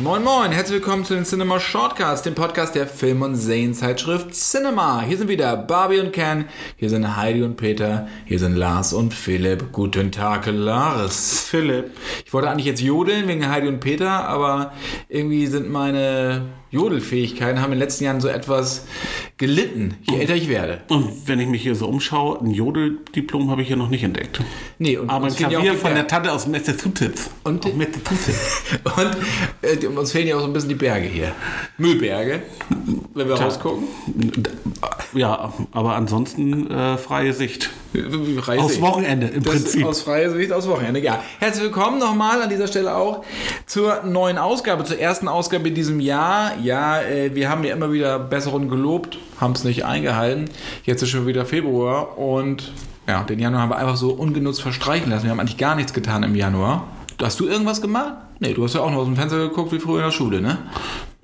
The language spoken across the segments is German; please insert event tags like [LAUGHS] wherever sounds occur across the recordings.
Moin Moin, herzlich willkommen zu den Cinema Shortcasts, dem Podcast der Film- und Serienzeitschrift Cinema. Hier sind wieder Barbie und Ken, hier sind Heidi und Peter, hier sind Lars und Philipp. Guten Tag, Lars. Philipp. Ich wollte eigentlich jetzt jodeln wegen Heidi und Peter, aber irgendwie sind meine Jodelfähigkeiten haben in den letzten Jahren so etwas gelitten, je älter ich werde. Und wenn ich mich hier so umschaue, ein Jodeldiplom habe ich hier noch nicht entdeckt. Nee, und Aber ein ja Klavier die von der. Tante aus Massachusetts. Und- Aus [LAUGHS] Massachusetts. Und äh, uns fehlen ja auch so ein bisschen die Berge hier. Müllberge, wenn wir Tja. rausgucken. Ja, aber ansonsten äh, freie Sicht. Freie Aus Sicht. Wochenende im Das Prinzip. Aus freier Sicht, aus Wochenende, ja. Herzlich willkommen nochmal an dieser Stelle auch zur neuen Ausgabe, zur ersten Ausgabe in diesem Jahr. Ja, äh, wir haben ja immer wieder Besserungen gelobt, haben es nicht eingehalten. Jetzt ist schon wieder Februar und ja, den Januar haben wir einfach so ungenutzt verstreichen lassen. Wir haben eigentlich gar nichts getan im Januar. Hast du irgendwas gemacht? Nee, du hast ja auch noch aus dem Fenster geguckt wie früher in der Schule, ne?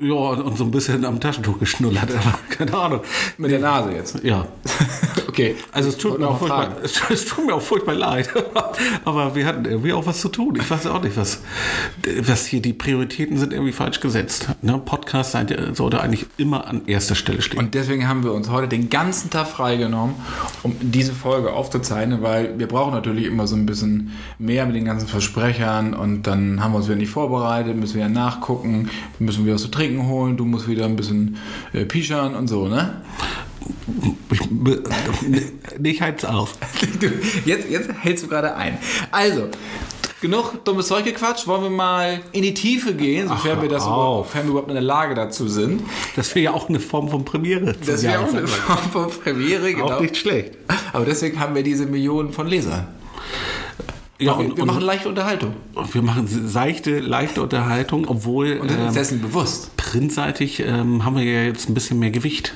Ja, und, so ein bisschen am Taschentuch geschnullert, aber keine Ahnung. Mit der Nase jetzt. Ja. [LAUGHS] Okay. Also es tut, mir auch furchtbar, [LAUGHS] es, tut mir auch furchtbar leid. [LAUGHS] Aber wir hatten irgendwie auch was zu tun. Ich weiß auch nicht, was, was hier die Prioritäten sind irgendwie falsch gesetzt. Ne? Podcast sollte eigentlich immer an erster Stelle stehen. Und deswegen haben wir uns heute den ganzen Tag freigenommen, um diese Folge aufzuzeichnen, weil wir brauchen natürlich immer so ein bisschen mehr mit den ganzen Versprechern und dann haben wir uns wieder nicht vorbereitet, müssen wieder nachgucken, müssen wir was zu trinken holen, du musst wieder ein bisschen äh, pischern und so, ne? Ich, nicht halt's auf. [LAUGHS] Du, jetzt, jetzt hältst du gerade ein. Also, genug dummes Zeug gequatscht, wollen wir mal in die Tiefe gehen, sofern Ach, wir das überhaupt, auf. sofern wir überhaupt in der Lage dazu sind. Das wäre ja auch eine Form von Premiere. Das wäre auch eine. Form von Premiere, genau. Auch nicht schlecht. Aber deswegen haben wir diese Millionen von Lesern. Ja, wir, und, wir und, machen leichte Unterhaltung. und wir machen seichte, leichte Unterhaltung, obwohl Und sind uns dessen bewusst. printseitig ähm, haben wir ja jetzt ein bisschen mehr Gewicht.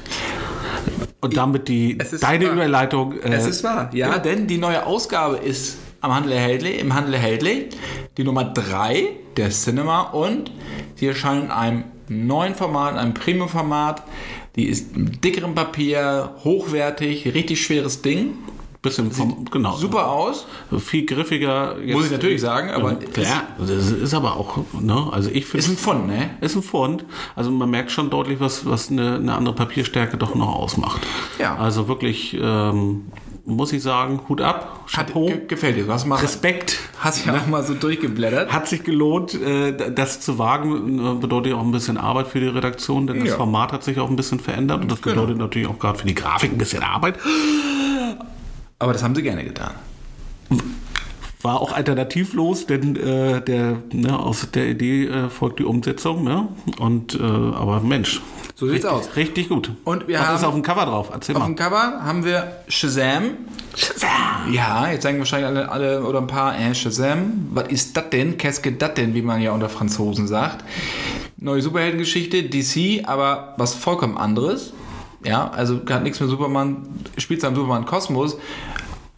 Und damit die deine wahr. Überleitung. Äh, Es ist wahr. Ja, denn die neue Ausgabe ist am Handel erhältlich, im Handel erhältlich. Die Nummer 3 der Cinema und sie erscheint in einem neuen Format, einem Premium-Format. Die ist mit dickerem Papier, hochwertig, richtig schweres Ding. Bisschen vom, genau. Super aus. Viel griffiger. Jetzt, Muss ich natürlich sagen, aber ähm, klar, das ist aber auch, ne? Also ich finde Ist ein Fund, ne? ist ein Fund. Also man merkt schon deutlich, was, was eine, eine andere Papierstärke doch noch ausmacht. Ja. Also wirklich, ähm, muss ich sagen, Hut ab, Hat, Chapeau, ge gefällt dir. Was machst Respekt. Hast ja auch mal so durchgeblättert. Hat sich gelohnt, äh, das zu wagen, äh, bedeutet auch ein bisschen Arbeit für die Redaktion, denn das Ja. Format hat sich auch ein bisschen verändert und das Genau. bedeutet natürlich auch gerade für die Grafik ein bisschen Arbeit. Aber das haben sie gerne getan. War auch alternativlos, denn äh, der, ne, aus der Idee äh, folgt die Umsetzung. Ne? Und äh, aber Mensch, So sieht's richtig, aus. richtig gut. Und wir Was haben- ist auf dem Cover drauf? Erzähl Auf mal. dem Cover haben wir Shazam. Shazam! Ja, jetzt sagen wahrscheinlich alle, alle oder ein paar, äh, Shazam, was ist das denn? Qu'est-ce que das denn, wie man ja unter Franzosen sagt. Neue Superheldengeschichte, DC, aber was vollkommen anderes. Ja, also hat nichts mit Superman, spielt am Superman Kosmos,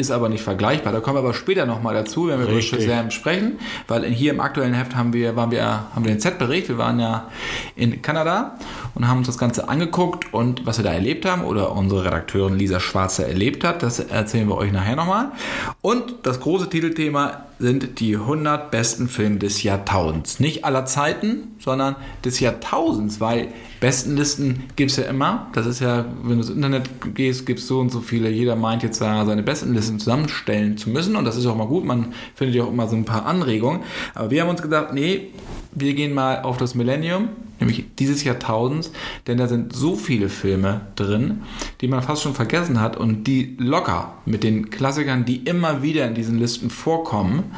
ist aber nicht vergleichbar. Da kommen wir aber später nochmal dazu, wenn wir Richtig. über Shazam sprechen, weil hier im aktuellen Heft haben wir, waren wir, haben wir den Z-Bericht. Wir waren ja in Kanada und haben uns das Ganze angeguckt und was wir da erlebt haben oder unsere Redakteurin Lisa Schwarzer erlebt hat, das erzählen wir euch nachher nochmal. Und das große Titelthema sind die 100 besten Filme des Jahrtausends. Nicht aller Zeiten, sondern des Jahrtausends, weil Bestenlisten gibt es ja immer. Das ist ja, wenn du ins Internet gehst, gibt es so und so viele. Jeder meint jetzt da seine Bestenlisten zusammenstellen zu müssen und das ist auch mal gut. Man findet ja auch immer so ein paar Anregungen. Aber wir haben uns gedacht, nee, wir gehen mal auf das Millennium, nämlich dieses Jahrtausends, denn da sind so viele Filme drin, die man fast schon vergessen hat und die locker mit den Klassikern, die immer wieder in diesen Listen vorkommen,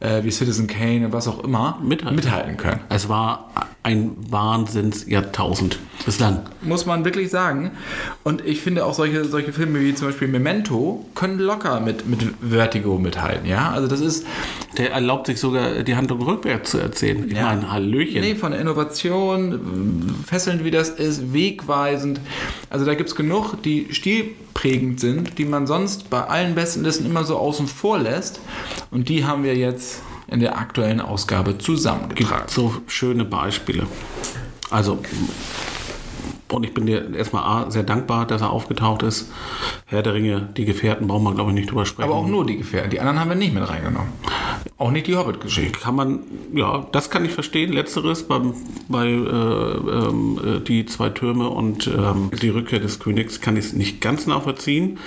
äh, wie Citizen Kane und was auch immer, Mithalten. mithalten können. Es war ein Wahnsinns-Jahrtausend bislang. Muss man wirklich sagen. Und ich finde auch solche, solche Filme wie zum Beispiel Memento können locker mit, mit Vertigo mithalten. Ja, also das ist. Der erlaubt sich sogar, die Handlung rückwärts zu erzählen. Ich Ja. meine, Hallöchen. Nee, von der Innovation, fesselnd wie das ist, wegweisend. Also da gibt es genug, die stilprägend sind, die man sonst bei allen besten Listen immer so außen vor lässt. Und die haben wir jetzt in der aktuellen Ausgabe zusammengetragen. so schöne Beispiele. Also, und ich bin dir erstmal A, sehr dankbar, dass er aufgetaucht ist. Herr der Ringe, die Gefährten, brauchen wir, glaube ich, nicht drüber sprechen. Aber auch nur die Gefährten. Die anderen haben wir nicht mit reingenommen. Auch nicht die Hobbit-Geschichte. kann man, ja, das kann ich verstehen. Letzteres beim, bei äh, ähm, äh, die zwei Türme und ähm, die Rückkehr des Königs kann ich es nicht ganz nachvollziehen.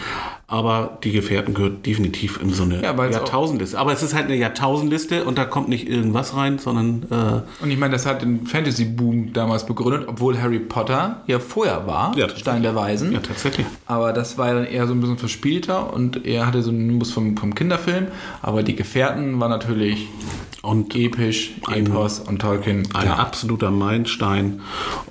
Aber die Gefährten gehört definitiv in so eine Ja, Jahrtausendliste. Aber es ist halt eine Jahrtausendliste und da kommt nicht irgendwas rein, sondern äh, Und ich meine, das hat den Fantasy-Boom damals begründet, obwohl Harry Potter ja vorher war, Ja. Stein der Weisen. ja tatsächlich. Aber das war ja dann eher so ein bisschen verspielter und er hatte so einen Nimbus vom, vom Kinderfilm. Aber die Gefährten war natürlich Und episch, Epos und Tolkien. ein klar. absoluter Meilenstein.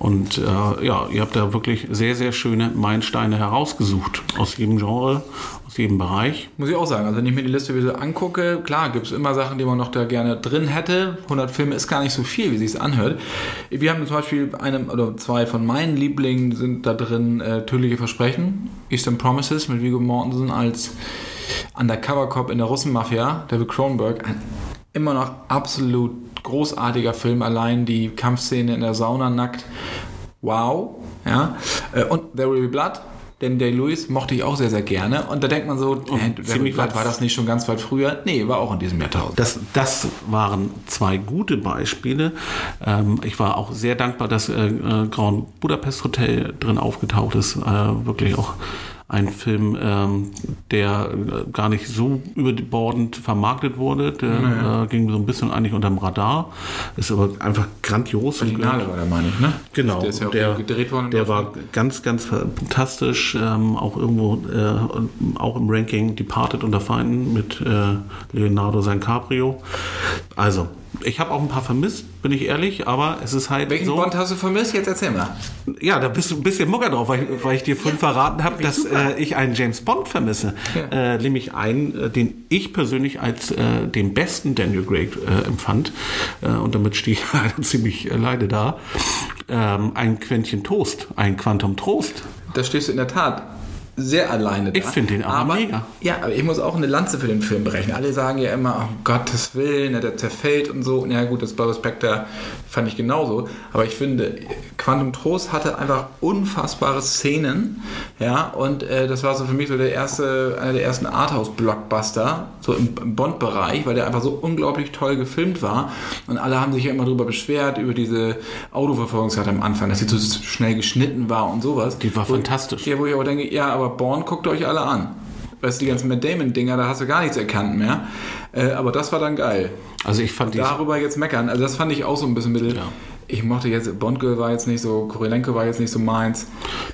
Und äh, ja, ihr habt da wirklich sehr, sehr schöne Meilensteine herausgesucht. Aus jedem Genre, aus jedem Bereich. Muss ich auch sagen. Also wenn ich mir die Liste wieder angucke, klar, gibt es immer Sachen, die man noch da gerne drin hätte. 100 Filme ist gar nicht so viel, wie sich anhört. Wir haben zum Beispiel eine oder zwei von meinen Lieblingen sind da drin äh, Tödliche Versprechen, Eastern Promises mit Viggo Mortensen als Undercover-Cop in der Russenmafia, David Cronenberg. Ein immer noch absolut großartiger Film. Allein die Kampfszene in der Sauna nackt. Wow. Ja. Äh, Und There Will Be Blood. Den Day-Lewis mochte ich auch sehr, sehr gerne. Und da denkt man so, äh, Will Be ziemlich weit- war das nicht schon ganz weit früher? Nee, war auch in diesem Jahrtausend. Das, das waren zwei gute Beispiele. Ähm, ich war auch sehr dankbar, dass äh, äh, Grand Budapest Hotel drin aufgetaucht ist. Äh, wirklich auch ein Film, ähm, der äh, gar nicht so überbordend vermarktet wurde. Der äh, ging so ein bisschen eigentlich unterm Radar. Ist aber einfach grandios. und Finale war der, meine ich, ne? Genau, Der ist ja auch der, gedreht worden. der war ganz, ganz fantastisch, ähm, auch irgendwo, äh, auch im Ranking Departed unter Feinden mit äh, Leonardo DiCaprio. Also, ich habe auch ein paar vermisst, bin ich ehrlich, aber es ist halt Welchen so. Bond hast du vermisst? Jetzt erzähl mal. Ja, da bist du ein bisschen mucker drauf, weil, ich- weil ich dir vorhin verraten habe, dass äh, ich einen James Bond vermisse. Ja. Äh, nämlich einen, äh, den ich persönlich als äh, den besten Daniel Craig äh, empfand. Äh, und damit stehe ich [LAUGHS] leider ziemlich leide da. Ähm, ein Quäntchen Toast, ein Quantum Trost. Da stehst du in der Tat sehr alleine da. Ich finde den aber mega. Ja, aber ich muss auch eine Lanze für den Film berechnen. Alle sagen ja immer, um Gottes Willen, ne, der zerfällt und so. Und ja gut, das Barbara Spectre fand ich genauso. Aber ich finde, Quantum Trost hatte einfach unfassbare Szenen. Ja, und äh, das war so für mich so der erste, einer der ersten Arthouse-Blockbuster, so im, Bond-Bereich, weil der einfach so unglaublich toll gefilmt war. Und alle haben sich ja immer darüber beschwert, über diese Autoverfolgungsjagd am Anfang, dass sie zu schnell geschnitten war und sowas. Die war Wo- fantastisch. Ja, wo ich aber denke, ja, aber Born guckt euch alle an. Weißt du, die ganzen Matt Damon-Dinger, da hast du gar nichts erkannt mehr. Äh, aber das war dann geil. Also ich fand die Darüber jetzt meckern, also das fand ich auch so ein bisschen mittel. Ja. Ich mochte jetzt, Bond Girl war jetzt nicht so, Korilenko war jetzt nicht so meins.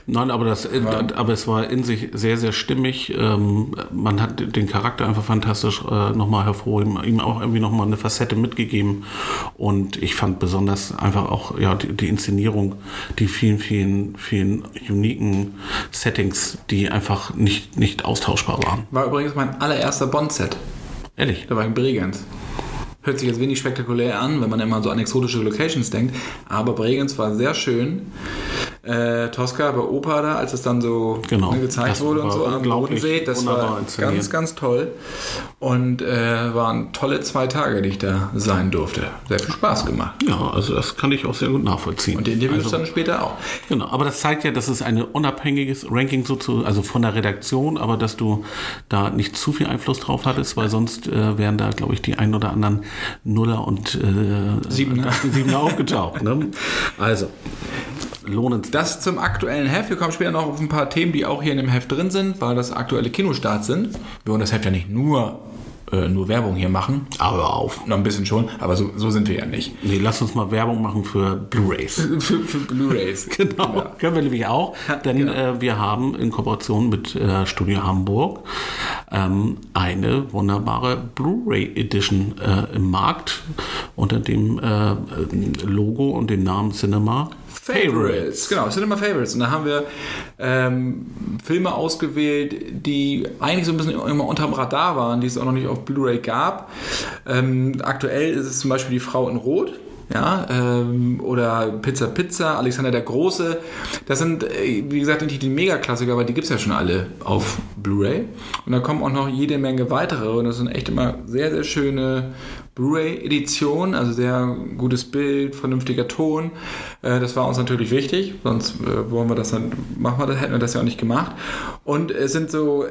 Nein, aber, das, äh, aber es war in sich sehr, sehr stimmig. Ähm, man hat den Charakter einfach fantastisch äh, nochmal hervorheben, ihm auch irgendwie nochmal eine Facette mitgegeben. Und ich fand besonders einfach auch ja, die, die Inszenierung, die vielen, vielen, vielen uniken Settings, die einfach nicht, nicht austauschbar waren. War übrigens mein allererster Bond-Set. Ehrlich. Da war ich in Bregenz. Hört sich jetzt wenig spektakulär an, wenn man immer so an exotische Locations denkt. Aber Bregenz war sehr schön. Äh, Tosca bei Opa da, als es dann so Genau. ne, gezeigt Das wurde und so am Bodensee. Das war ganz, ganz toll. Und äh, waren tolle zwei Tage, die ich da sein durfte. Sehr viel Spaß gemacht. Ja, also das kann ich auch sehr gut nachvollziehen. Und die Interviews also, dann später auch. Genau, aber das zeigt ja, dass es ein unabhängiges Ranking so zu, also von der Redaktion, aber dass du da nicht zu viel Einfluss drauf hattest, weil sonst äh, wären da, glaube ich, die ein oder anderen Nuller und äh, Siebener. Siebener aufgetaucht. Ne? [LAUGHS] Also, lohnend. Das zum aktuellen Heft. Wir kommen später noch auf ein paar Themen, die auch hier in dem Heft drin sind, weil das aktuelle Kinostarts sind. Wir wollen das Heft ja nicht nur, äh, nur Werbung hier machen. Aber auf. Noch ein bisschen schon, aber so, so sind wir ja nicht. Nee, lass uns mal Werbung machen für Blu-Rays. [LAUGHS] Für, für Blu-Rays. [LAUGHS] Genau, können wir nämlich auch, denn genau. äh, wir haben in Kooperation mit äh, Studio Hamburg ähm, eine wunderbare Blu-ray Edition äh, im Markt unter dem äh, Logo und dem Namen Cinema Favorites. Genau, Cinema Favorites. Und da haben wir ähm, Filme ausgewählt, die eigentlich so ein bisschen immer unterm Radar waren, die es auch noch nicht auf Blu-ray gab. Ähm, aktuell ist es zum Beispiel Die Frau in Rot. Ja, ähm, oder Pizza Pizza, Alexander der Große. Das sind, äh, wie gesagt, nicht die Mega-Klassiker, aber die gibt es ja schon alle auf Blu-ray. Und da kommen auch noch jede Menge weitere. Und das sind echt immer sehr, sehr schöne Blu-ray-Edition, also sehr gutes Bild, vernünftiger Ton. Äh, das war uns natürlich wichtig, sonst äh, wollen wir das dann, machen wir das, hätten wir das ja auch nicht gemacht. Und es sind so äh,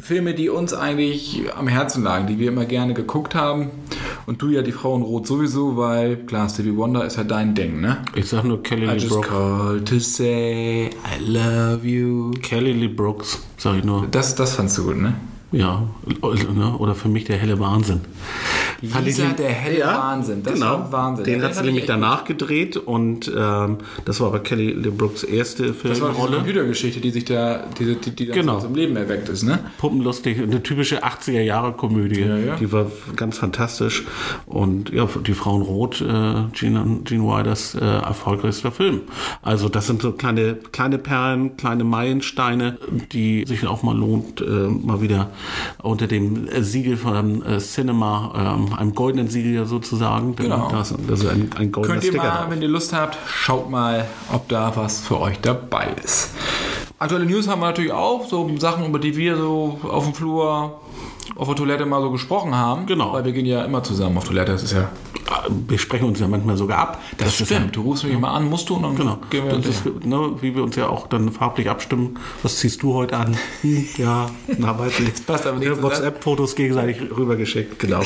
Filme, die uns eigentlich am Herzen lagen, die wir immer gerne geguckt haben. Und du ja die Frau in Rot sowieso, weil klar, Stevie Wonder ist ja dein Ding, ne? Ich sag nur Kelly I Lee just Brooks. called to say I love you. Kelly Lee Brooks, sag ich nur. Das, das fandst du gut, ne? Ja, oder für mich der helle Wahnsinn. Fand Lisa, der helle Wahnsinn. Das genau. war Wahnsinn. Den Ja, hat sie nämlich danach gedreht und ähm, das war aber Kelly Lee Brooks erste Das war diese Filmrolle. Computergeschichte, die sich da, die, die, die dann Genau. zum Leben erweckt ist, ne? Puppenlustig, eine typische 80er-Jahre-Komödie. ja. Die war ganz fantastisch. Und ja, die Frauen Rot, äh, Gene, Gene Wilder's äh, erfolgreichster Film. Also das sind so kleine, kleine Perlen, kleine Meilensteine, die sich auch mal lohnt, äh, mal wieder unter dem Siegel von äh, Cinema, ähm, einem goldenen Siegel sozusagen. Genau. Das ist ein, ein goldener Könnt ihr Sticker mal, drauf. wenn ihr Lust habt, schaut mal, ob da was für euch dabei ist. Aktuelle News haben wir natürlich auch, so Sachen, über die wir so auf dem Flur, auf der Toilette mal so gesprochen haben. Genau. Weil wir gehen ja immer zusammen auf Toilette, das ist ja... Wir sprechen uns ja manchmal sogar ab. Das, ja- stimmt, du rufst mich mal an, musst du und dann Genau. gehen wir Das ist, ne, wie wir uns ja auch dann farblich abstimmen. Was ziehst du heute an? Hm, ja, na, weiß nicht. passt aber nicht Ja. WhatsApp-Fotos gegenseitig rübergeschickt, genau.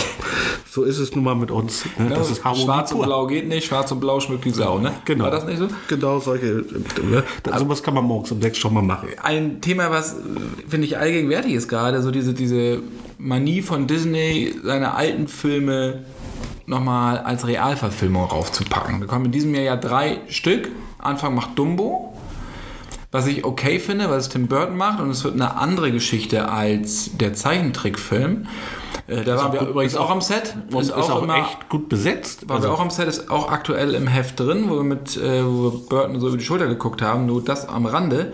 so ist es nun mal mit uns. Ne? Ja, Das ist Harmonie Schwarz und. Blau geht nicht, Schwarz und Blau schmückt die Sau, ne? Genau. War das nicht so? Genau, solche. Ne? Also was kann man morgens um sechs schon mal machen. ein Thema, was äh, finde ich allgegenwärtig ist gerade, so diese, diese Manie von Disney, seine alten Filme nochmal als Realverfilmung raufzupacken. Wir kommen in diesem Jahr ja drei Stück. Anfang macht Dumbo, was ich okay finde, weil es Tim Burton macht und es wird eine andere Geschichte als der Zeichentrickfilm. Äh, da waren wir gut- übrigens ist auch, auch- am Set. Und ist auch, echt gut besetzt. Waren wir auch am Set, ist auch aktuell im Heft drin, wo wir mit äh, wo wir Burton so über die Schulter geguckt haben, nur das am Rande.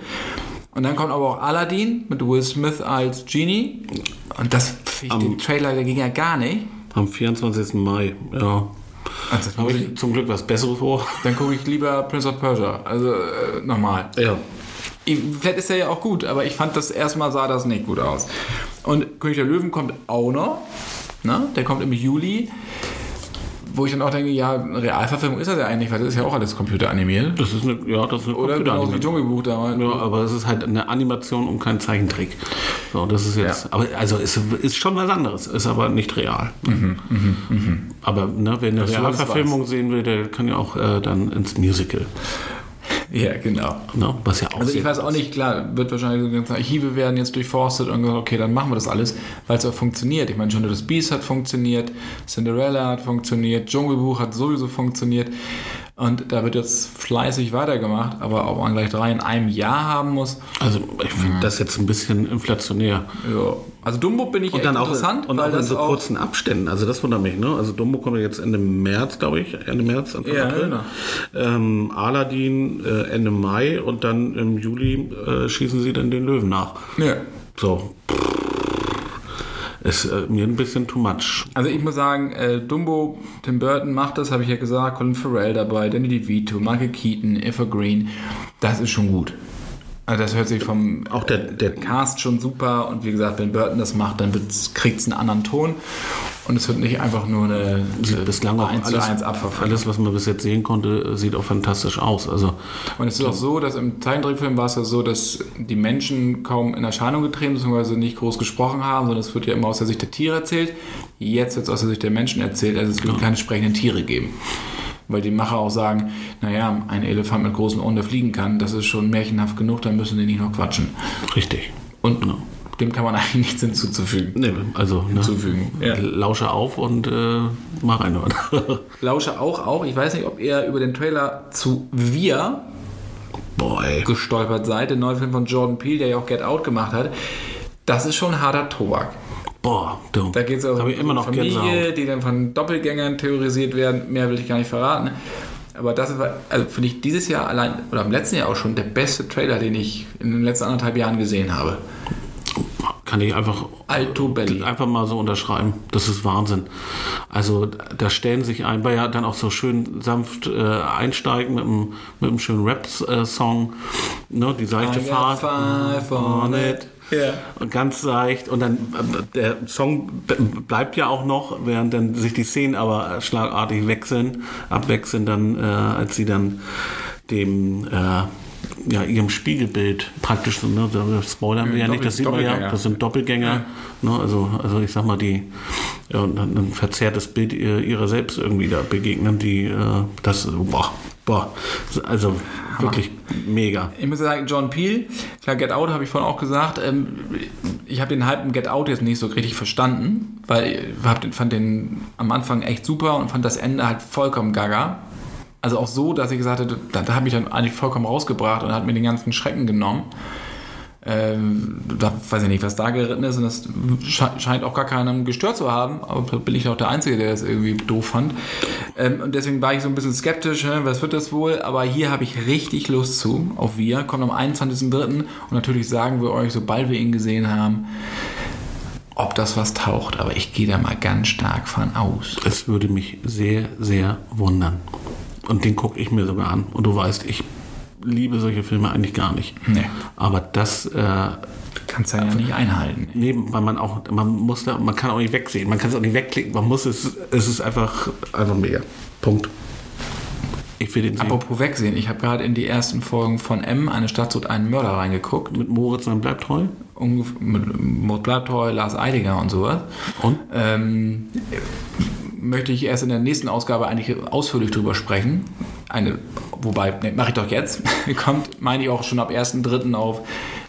Und dann kommt aber auch Aladdin mit Will Smith als Genie. Und das ich, den Trailer, der ging ja gar nicht. am 24. Mai, ja. Also das Habe ich ich, zum Glück was Besseres vor. [LAUGHS] dann gucke ich lieber Prince of Persia. Also äh, nochmal. Ja. Ich- Vielleicht ist er ja auch gut, aber ich fand das erstmal sah das nicht gut aus. Und König der Löwen kommt auch noch. Ne? Der kommt im Juli. Wo ich dann auch denke, ja, eine Realverfilmung ist das ja eigentlich, weil das ist ja auch alles computeranimiert. Das ist eine, ja, das ist eine Oder genauso wie. Dschungelbuch damals. Ja, aber es ist halt eine Animation und kein Zeichentrick. So, das ist jetzt, Ja. aber also es ist schon was anderes, ist aber nicht real. Aber ne, wer eine Realverfilmung sehen will, der kann ja auch äh, dann ins Musical. Ja, genau. Ne? Was ja auch Also ich weiß auch nicht, klar, wird wahrscheinlich so ganze Archive werden jetzt durchforstet und gesagt, okay, dann machen wir das alles, weil es auch funktioniert. Ich meine, schon das Beast hat funktioniert, Cinderella hat funktioniert, Dschungelbuch hat sowieso funktioniert und da wird jetzt fleißig weitergemacht, aber ob man gleich drei in einem Jahr haben muss, Also ich finde das jetzt ein bisschen inflationär. ja. Also Dumbo bin ich Und dann auch, interessant, und weil auch in so kurzen Abständen. Also das wundert mich. Ne? Also Dumbo kommt jetzt Ende März, glaube ich. Ende März, Anfang Ja, April. genau. Ähm, Aladdin äh, Ende Mai und dann im Juli äh, schießen sie dann den Löwen nach. ja. So. Ist äh, mir ein bisschen too much. Also ich muss sagen, äh, Dumbo, Tim Burton macht das, habe ich ja gesagt, Colin Farrell dabei, Danny DeVito, Michael Keaton, Evergreen, das ist schon gut. Also das hört sich vom Auch der, der Cast schon super und wie gesagt, wenn Burton das macht, dann kriegt es einen anderen Ton und es wird nicht einfach nur eine bislang auch 1 zu alles, 1 Abverfilmung. alles, was man bis jetzt sehen konnte, sieht auch fantastisch aus. Also Und es ist auch so, dass im Zeichentrickfilm war es ja so, dass die Menschen kaum in Erscheinung getreten beziehungsweise nicht groß gesprochen haben, sondern es wird ja immer aus der Sicht der Tiere erzählt. Jetzt wird es aus der Sicht der Menschen erzählt, also es wird keine sprechenden Tiere geben. Weil die Macher auch sagen, naja, ein Elefant mit großen Ohren, der fliegen kann, das ist schon märchenhaft genug, dann müssen die nicht noch quatschen. richtig. Und Genau. dem kann man [LAUGHS] eigentlich nichts hinzuzufügen. Nee, also ne, Hinzufügen. Ja. lausche auf und äh, mal reinhören. [LAUGHS] Lausche auch, auch. Ich weiß nicht, ob ihr über den Trailer zu Wir Boy. gestolpert seid, der neue Film von Jordan Peele, der ja auch Get Out gemacht hat. das ist schon harter Tobak. Boah, du. Da geht es auch ich immer noch Familie, Gänsehaut. die dann von Doppelgängern terrorisiert werden. Mehr will ich gar nicht verraten. Aber das ist, also finde ich dieses Jahr allein, oder im letzten Jahr auch schon, der beste Trailer, den ich in den letzten anderthalb Jahren gesehen habe. Kann ich einfach einfach mal so unterschreiben. Das ist Wahnsinn. Also da stellen sich ein, weil ja dann auch so schön sanft äh, einsteigen mit einem, mit einem schönen Rap-Song. Ne, die seichte Fahrt. five on it. Ja. Und ganz leicht. Und dann äh, der Song bleibt ja auch noch, während dann sich die Szenen aber schlagartig wechseln, abwechseln dann, äh, als sie dann dem äh, ja, ihrem Spiegelbild praktisch so, ne, da spoilern wir ja nicht, das sieht man ja, das sind Doppelgänger, ne, also, also ich sag mal, die ja, ein verzerrtes Bild ihr- ihrer selbst irgendwie da begegnen, die äh, das, boah, boah, also wirklich mega. Ich muss sagen, John Peel, klar, Get Out habe ich vorhin auch gesagt. Ähm, ich habe den im Get Out jetzt nicht so richtig verstanden, weil ich fand den am Anfang echt super und fand das Ende halt vollkommen gaga. Also auch so, dass ich gesagt hatte, da, da habe ich dann eigentlich vollkommen rausgebracht und hat mir den ganzen Schrecken genommen. Ähm, da weiß ich nicht, was da geritten ist und das sche- scheint auch gar keinem gestört zu haben, aber bin ich auch der Einzige, der das irgendwie doof fand. Ähm, und deswegen war ich so ein bisschen skeptisch, hä, was wird das wohl? Aber hier habe ich richtig Lust zu, auf Wir, kommt am 21.03. und natürlich sagen wir euch, sobald wir ihn gesehen haben, ob das was taucht. Aber ich gehe da mal ganz stark von aus. Es würde mich sehr, sehr wundern. Und den gucke ich mir sogar an. Und du weißt, ich liebe solche Filme eigentlich gar nicht. Nee. Aber das, äh, Kannst du ja nicht einhalten. neben, weil man auch, man muss da, man kann auch nicht wegsehen, man kann es auch nicht wegklicken, man muss es, es ist einfach, einfach mega. Punkt. Ich will den sehen. Apropos wegsehen, ich habe gerade in die ersten Folgen von M, eine Stadt sucht einen Mörder reingeguckt. Mit Moritz, dann bleibt treu. Ungef- mit Mord bleibt treu, Lars Eidinger und sowas. Und? Ähm, möchte ich erst in der nächsten Ausgabe eigentlich ausführlich drüber sprechen. Eine, wobei, ne, mache ich doch jetzt. [LAUGHS] Kommt, meine ich, auch schon ab 1.3. auf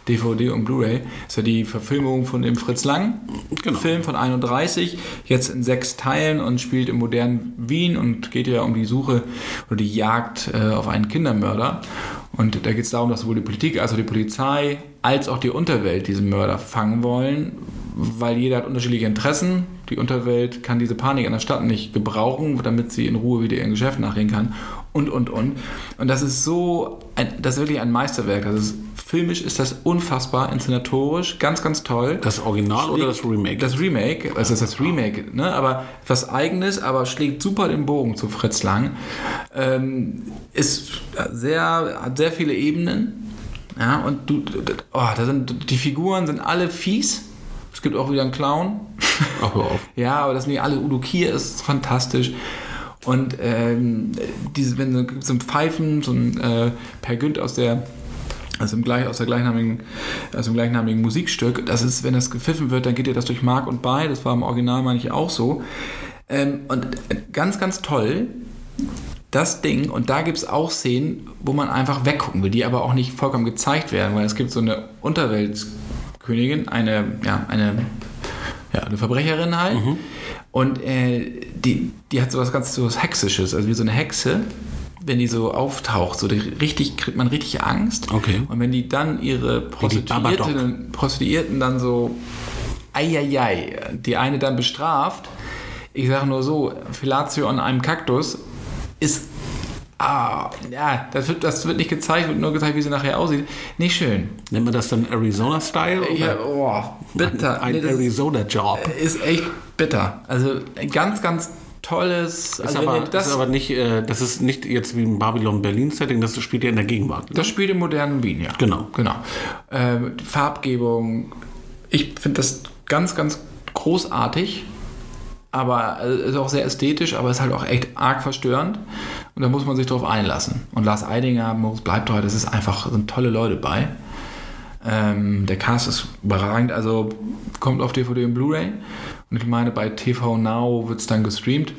DVD und Blu-ray. Ist ja die Verfilmung von dem Fritz Lang Genau. Film von 31, jetzt in sechs Teilen und spielt im modernen Wien und geht ja um die Suche oder die Jagd äh, auf einen Kindermörder. Und da geht es darum, dass sowohl die Politik als auch die Polizei als auch die Unterwelt diesen Mörder fangen wollen, weil jeder hat unterschiedliche Interessen. Die Unterwelt kann diese Panik in der Stadt nicht gebrauchen, damit sie in Ruhe wieder ihrem Geschäft nachgehen kann. Und, und, und. Und das ist so, ein, das ist wirklich ein Meisterwerk. Das ist, filmisch ist das unfassbar, inszenatorisch, ganz, ganz toll. Das Original oder das Remake? Das Remake, also das ist das Remake, ne? aber was eigenes, aber schlägt super den Bogen zu Fritz Lang. Ähm, ist sehr, hat sehr viele Ebenen. Ja, und du, oh, da sind, die Figuren sind alle fies. Es gibt auch wieder einen Clown. Ach, hör auf. [LAUGHS] Ja, aber das sind nicht alle. Udo Kier ist fantastisch. Und ähm, diese, wenn so, ein Pfeifen, so ein äh, Per Günd aus der also im gleich, aus der gleichnamigen, aus dem gleichnamigen Musikstück, das ist, wenn das gepfiffen wird, dann geht dir das durch Mark und Bein. Das war im Original, meine ich, auch so. Ähm, und ganz, ganz toll, das Ding, und da gibt es auch Szenen, wo man einfach weggucken will, die aber auch nicht vollkommen gezeigt werden, weil es gibt so eine Unterweltkönigin, eine, ja, eine, ja, eine Verbrecherin halt. Und äh, die, die hat so was ganz so was Hexisches, also wie so eine Hexe, wenn die so auftaucht, so die, richtig, kriegt man richtig Angst. Okay. Und wenn die dann ihre Prostituierten, Prostituierten dann so, eieiei, die eine dann bestraft, ich sage nur so, Fellatio an einem Kaktus ist, ah, ja, das wird, das wird nicht gezeigt, wird nur gezeigt, wie sie nachher aussieht. Nicht schön. Nennt man das dann Arizona-Style? Ja, oh, bitter. Ein Nee, das ist- Arizona-Job. ist echt bitter. Also ein ganz, ganz tolles. Ist, Also wenn aber, das, ist aber nicht, äh, das ist nicht jetzt wie ein Babylon-Berlin-Setting, das spielt ja in der Gegenwart. ne? das spielt im modernen Wien, ja. Genau. Genau. Ähm, Farbgebung. Ich finde das ganz, ganz großartig. Aber äh, ist auch sehr ästhetisch, aber ist halt auch echt arg verstörend. Und da muss man sich drauf einlassen. Und Lars Eidinger, Moritz Bleibtreu, das ist einfach, sind tolle Leute bei. Ähm, der Cast ist überragend, also kommt auf DVD und Blu-ray. Und ich meine, bei TV Now wird es dann gestreamt.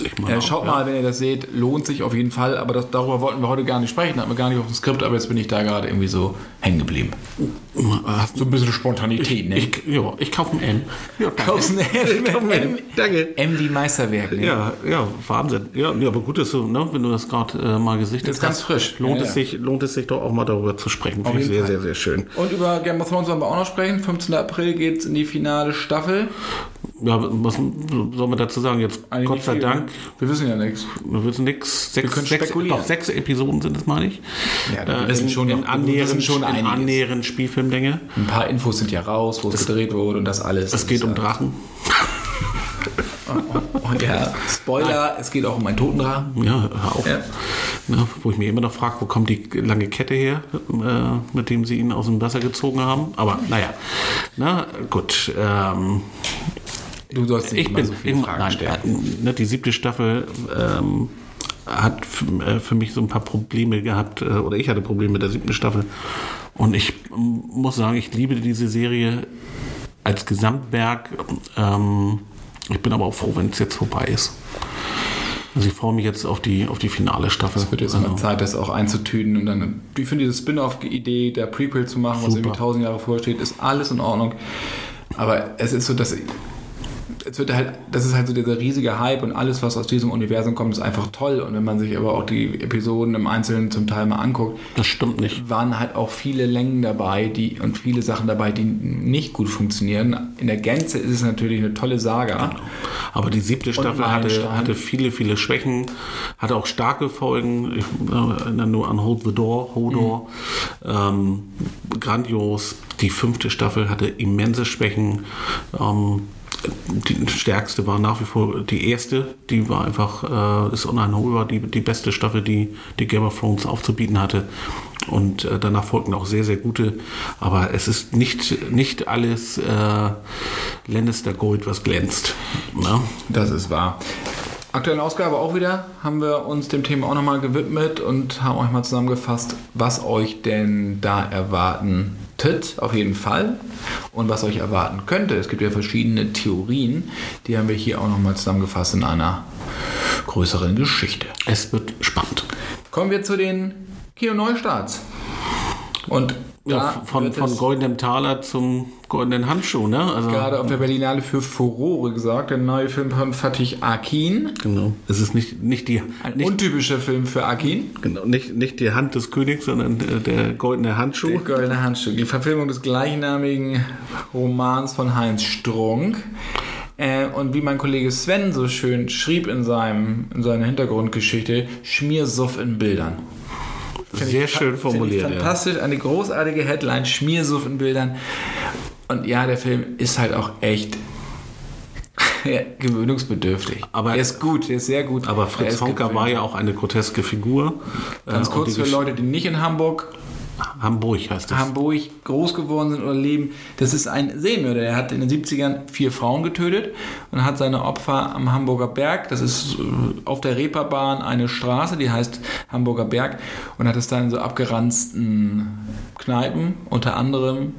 Ich Äh, auch, schaut ja. mal, wenn ihr das seht, lohnt sich auf jeden Fall, aber das, darüber wollten wir heute gar nicht sprechen, hatten wir gar nicht auf dem Skript, aber jetzt bin ich da gerade irgendwie so hängen geblieben. Hast So ein bisschen Spontanität, ne? Ich, ja, ich kaufe ein M. Ja. Kaufst ein M. Ich ein M. Danke. M wie Meisterwerk, ne? Ja, ja, Wahnsinn. Ja, nee, aber gut, dass du, ne, wenn du das gerade äh, mal gesichtet Das ist ganz hast, frisch. Lohnt, Ja, es ja. Sich, lohnt es sich doch auch mal darüber zu sprechen. Finde ich sehr, Fall. sehr, sehr schön. Und über Game of Thrones wollen wir auch noch sprechen. 15. April geht es in die finale Staffel. Ja, was soll man dazu sagen? Jetzt, Eigentlich Gott sei viel, Dank, ne? Wir wissen ja nichts. wir wissen nichts. Sechs, können sechs, spekulieren. doch, sechs Episoden sind es, meine ich. Ja, wir Äh, wissen in, schon in wir annähernd, schon in annähernd Spielfilmlänge. Ein paar Infos sind ja raus, wo es gedreht wurde und das alles. Es geht um Drachen. [LAUGHS] Und ja, Spoiler, es geht auch um einen Totendrachen. Ja, auf. Ja. Ne, wo ich mir immer noch frage, wo kommt die lange Kette her, äh, mit dem sie ihn aus dem Wasser gezogen haben. Aber naja, na gut. Ähm, Du sollst nicht ich immer bin so viele im- Fragen nein, stellen. äh, ne, die siebte Staffel ähm, hat äh, für mich so ein paar Probleme gehabt, äh, oder ich hatte Probleme mit der siebten Staffel. Und ich ähm, muss sagen, ich liebe diese Serie als Gesamtwerk. Ähm, ich bin aber auch froh, wenn es jetzt vorbei ist. Also ich freue mich jetzt auf die, auf die finale Staffel. Es wird jetzt also, mal Zeit, das auch einzutüten und dann, ich finde diese Spin-off-Idee der Prequel zu machen, was Super. irgendwie tausend Jahre vorher steht, ist alles in Ordnung. Aber es ist so, dass es wird halt, das ist halt so dieser riesige Hype und alles, was aus diesem Universum kommt, ist einfach toll. Und wenn man sich aber auch die Episoden im Einzelnen zum Teil mal anguckt, das stimmt nicht. waren halt auch viele Längen dabei die, und viele Sachen dabei, die nicht gut funktionieren. In der Gänze ist es natürlich eine tolle Saga. Aber die siebte Staffel hatte, hatte viele, viele Schwächen, hatte auch starke Folgen. Ich äh, erinnere nur an Hold the Door, Hodor. Ähm, grandios. Die fünfte Staffel hatte immense Schwächen. Ähm, die stärkste war nach wie vor die erste. Die war einfach, äh, ist uneinholbar, die, die beste Staffel, die, die Game of Thrones aufzubieten hatte. Und äh, danach folgten auch sehr, sehr gute. Aber es ist nicht, nicht alles äh, Lannister Gold, was glänzt. Ne? Das ist wahr. Aktuelle Ausgabe auch wieder haben wir uns dem Thema auch nochmal gewidmet und haben euch mal zusammengefasst, was euch denn da erwarten auf jeden Fall und was euch erwarten könnte. Es gibt ja verschiedene Theorien, die haben wir hier auch nochmal zusammengefasst in einer größeren Geschichte. Es wird spannend. Kommen wir zu den Kino-Neustarts. Und Ja, von, von goldenem Taler zum goldenen Handschuh, ne? Also, gerade auf der Berlinale für Furore gesagt, der neue Film von Fatih Akin. genau. Es ist nicht, nicht, die, Ein nicht, untypischer Film für Akin. genau, nicht, nicht die Hand des Königs, sondern äh, der goldene Handschuh. Der Goldene Handschuh. Die Verfilmung des gleichnamigen Romans von Heinz Strunk. Äh, und wie mein Kollege Sven so schön schrieb in, seinem, in seiner Hintergrundgeschichte, Schmiersuff in Bildern. Sehr schön formuliert. Ich ja. fantastisch, eine großartige Headline, Schmiersuff in Bildern. Und ja, der Film ist halt auch echt [LAUGHS] ja, gewöhnungsbedürftig. Aber- er ist gut, er ist sehr gut. Aber Er Fritz Honka war ja auch eine groteske Figur. Ganz Äh, kurz für Leute, die nicht in Hamburg Hamburg heißt es. Hamburg groß geworden sind oder leben. Das ist ein Seemörder. Er hat in den 70ern vier Frauen getötet und hat seine Opfer am Hamburger Berg, das ist äh, auf der Reeperbahn eine Straße, die heißt Hamburger Berg, und hat es dann in so abgeranzten Kneipen, unter anderem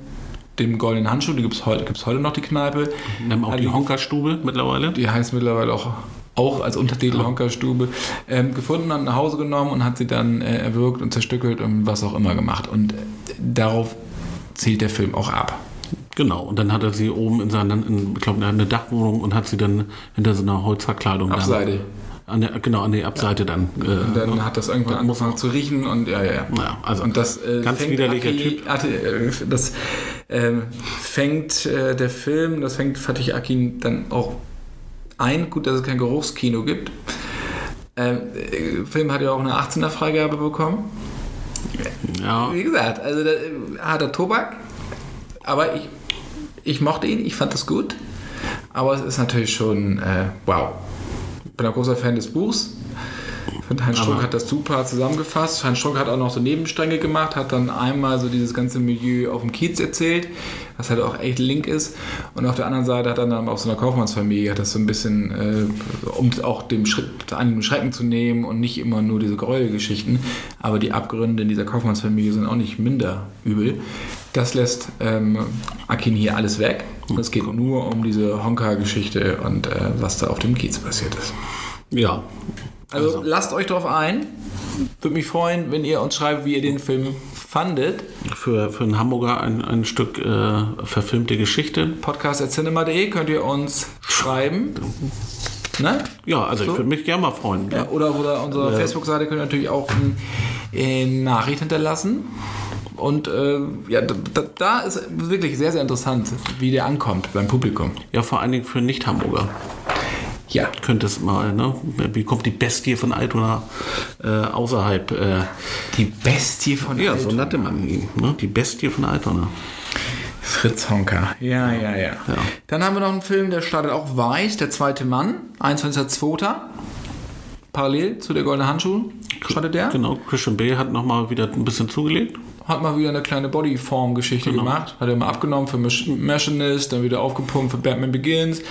dem Goldenen Handschuh, die gibt es heute, gibt's heute noch die Kneipe. Nehmen auch Hat die die- Honkerstube mittlerweile. die heißt mittlerweile auch, auch als Untertitel Honkerstube, ähm, gefunden und nach Hause genommen und hat sie dann äh, erwürgt und zerstückelt und was auch immer gemacht. Und äh, darauf zielt der Film auch ab. Genau. Und dann hat er sie oben in seiner, in, ich glaube, eine Dachwohnung und hat sie dann hinter so einer Holzverkleidung. Abseite. An der, genau, an der Abseite dann. Äh, Und dann hat das irgendwann angefangen zu riechen und ja, ja, ja. Ja, also und das äh, ganz fängt widerlicher Typ. Ati, äh, das ähm, fängt äh, der Film, das fängt Fatih Akin dann auch ein. Gut, dass es kein Geruchskino gibt. Ähm, der Film hat ja auch eine 18er Freigabe bekommen. ja, Wie gesagt, also der, äh, harter Tobak. Aber ich, ich mochte ihn, ich fand das gut. Aber es ist natürlich schon, äh, wow. Ich bin ein großer Fan des Buchs. Ich finde, Heinz Strunk hat das super zusammengefasst. Heinz Strunk hat auch noch so Nebenstränge gemacht, hat dann einmal so dieses ganze Milieu auf dem Kiez erzählt, was halt auch echt link ist. Und auf der anderen Seite hat er dann aus so einer Kaufmannsfamilie, hat das so ein bisschen, äh, um auch dem Schritt an den Schrecken zu nehmen und nicht immer nur diese Gräuelgeschichten. Aber die Abgründe in dieser Kaufmannsfamilie sind auch nicht minder übel. Das lässt ähm, Akin hier alles weg. Es geht nur um diese Honka-Geschichte und äh, was da auf dem Kiez passiert ist. Ja. Also, Also. lasst euch drauf ein. Würde mich freuen, wenn ihr uns schreibt, wie ihr den Film fandet. Für, für einen Hamburger ein, ein Stück äh, verfilmte Geschichte. Podcast.cinema.de könnt ihr uns schreiben. Ne? Ja, also So? ich würde mich gerne mal freuen. Ja, oder oder unsere Facebook-Seite könnt ihr natürlich auch eine Nachricht hinterlassen. Und äh, ja, da, da- da ist wirklich sehr, sehr interessant, wie der ankommt beim Publikum. Ja, vor allen Dingen für Nicht-Hamburger. Ja. Könnte es mal, ne? Wie kommt die Bestie von Altona äh, außerhalb? Äh, Die Bestie von ja, Altona. so nannte man ihn. Ne? Die Bestie von Altona. Fritz Honka. Ja, ja, ja, Dann haben wir noch einen Film, der startet auch weiß, der zweite Mann, 21.02. Parallel zu der Goldene Handschuh startet der. Genau, Christian Bale hat nochmal wieder ein bisschen zugelegt. Hat mal wieder eine kleine Bodyform-Geschichte Genau. gemacht. Hat er mal abgenommen für Mach- Machinist, dann wieder aufgepumpt für Batman Begins.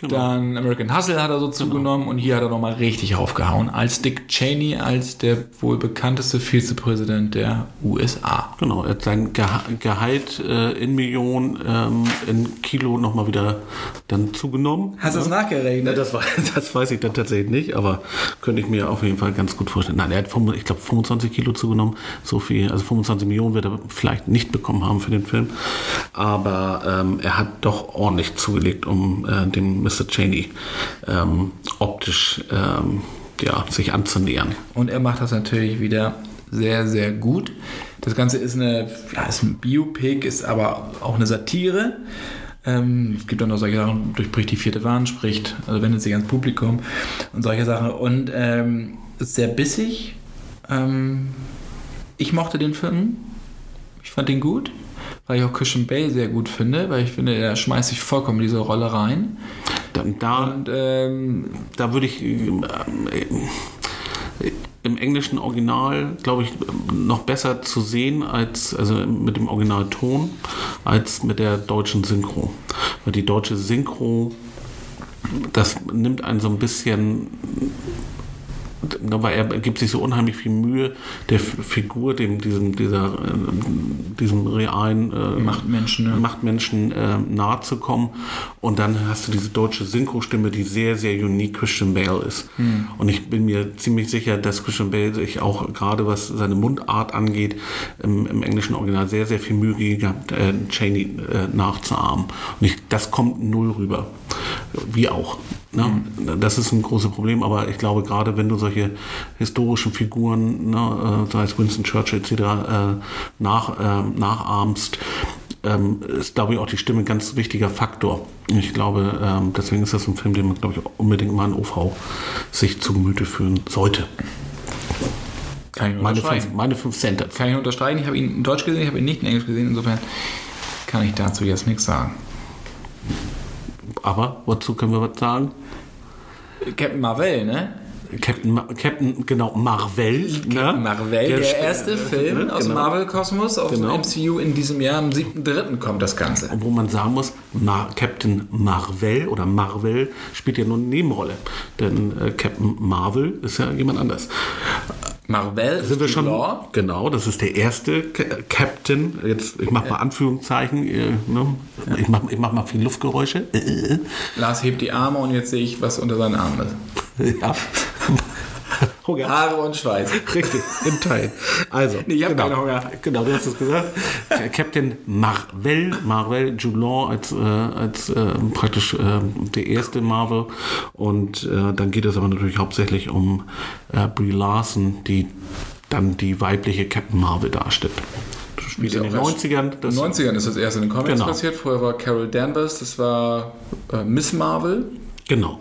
Genau. Dann American Hustle hat er so zugenommen und hier hat er nochmal richtig aufgehauen. Als Dick Cheney, als der wohl bekannteste Vizepräsident der USA. Genau, er hat sein Geha Gehalt äh, in Millionen, ähm, in Kilo nochmal wieder dann zugenommen. Hast du das Ja, nachgerechnet? das, war, [LAUGHS] das weiß ich dann tatsächlich nicht, aber könnte ich mir auf jeden Fall ganz gut vorstellen. Nein, er hat, ich glaube, 25 Kilo zugenommen. So viel, also 25 Millionen wird er vielleicht nicht bekommen haben für den Film. Aber ähm, er hat doch ordentlich zugelegt, um äh, dem Mr. Cheney ähm, optisch ähm, ja, sich anzunähern. Und er macht das natürlich wieder sehr, sehr gut. Das Ganze ist eine, ja, ist ein Biopic, ist aber auch eine Satire. Ähm, es gibt auch noch solche Sachen, durchbricht die vierte Wand, spricht, also wendet sich ans Publikum und solche Sachen. Und ähm, ist sehr bissig. Ähm, ich mochte den Film. Ich fand ihn gut, weil ich auch Christian Bale sehr gut finde, weil ich finde, er schmeißt sich vollkommen in diese Rolle rein. Da, Und ähm, da würde ich äh, im englischen Original, glaube ich, noch besser zu sehen als, also mit dem Originalton, als mit der deutschen Synchro. Weil die deutsche Synchro, das nimmt einen so ein bisschen weil er gibt sich so unheimlich viel Mühe, der Figur, dem, diesem, dieser, äh, diesem realen äh, Machtmenschen, ne? Machtmenschen äh, nahe zu kommen. Und dann hast du diese deutsche Synchro-Stimme, die sehr, sehr unique Christian Bale ist. Und ich bin mir ziemlich sicher, dass Christian Bale sich auch gerade was seine Mundart angeht, im, im englischen Original sehr, sehr viel Mühe gegeben hat, äh, Cheney äh, nachzuahmen. Und ich, das kommt null rüber. Wie auch. Ne? Das ist ein großes Problem, aber ich glaube, gerade wenn du solche historischen Figuren, ne, äh, sei es Winston Churchill etc., äh, nach, äh, nachahmst, ähm, ist, glaube ich, auch die Stimme ein ganz wichtiger Faktor. Ich glaube, ähm, deswegen ist das ein Film, den man, glaube ich, unbedingt mal in OV sich zu Gemüte führen sollte. kann ich nur Meine fünf, meine fünf Cent. Kann ich unterstreichen. Ich habe ihn in Deutsch gesehen, ich habe ihn nicht in Englisch gesehen. Insofern kann ich dazu jetzt nichts sagen. Aber wozu können wir was sagen? Captain Marvel, ne? Captain, Ma Captain genau, Marvel. Ne? Marvel, der, sp- erste Film aus dem genau. Marvel-Kosmos, aus Genau. dem MCU in diesem Jahr. Am 7.3. kommt das Ganze. Wo man sagen muss, Mar Captain Marvel oder Marvel spielt ja nur eine Nebenrolle. Denn äh, Captain Marvel ist ja jemand anders. Marvel Sind wir schon? Law. Genau, das ist der erste Ca- Captain. Jetzt, ich mache mal Anführungszeichen. Äh, ne? Ich mache ich mach mal viel Luftgeräusche. Äh, Lars hebt die Arme und jetzt sehe ich, was unter seinen Armen ist. äh, [LAUGHS] ja. [LAUGHS] Hunger. Haare und Schweiß. Richtig, im Teil. Also, Nee, ich hab genau, keinen Hunger. Genau, du hast es gesagt. Captain Marvel, Marvel, Law als, äh, als äh, praktisch äh, der erste Marvel. Und äh, dann geht es aber natürlich hauptsächlich um äh, Brie Larson, die dann die weibliche Captain Marvel darstellt. Spielt in den 90ern. In Das, den 90ern ist das erst in den Comics Genau. passiert. Vorher war Carol Danvers, das war äh, Miss Marvel. genau.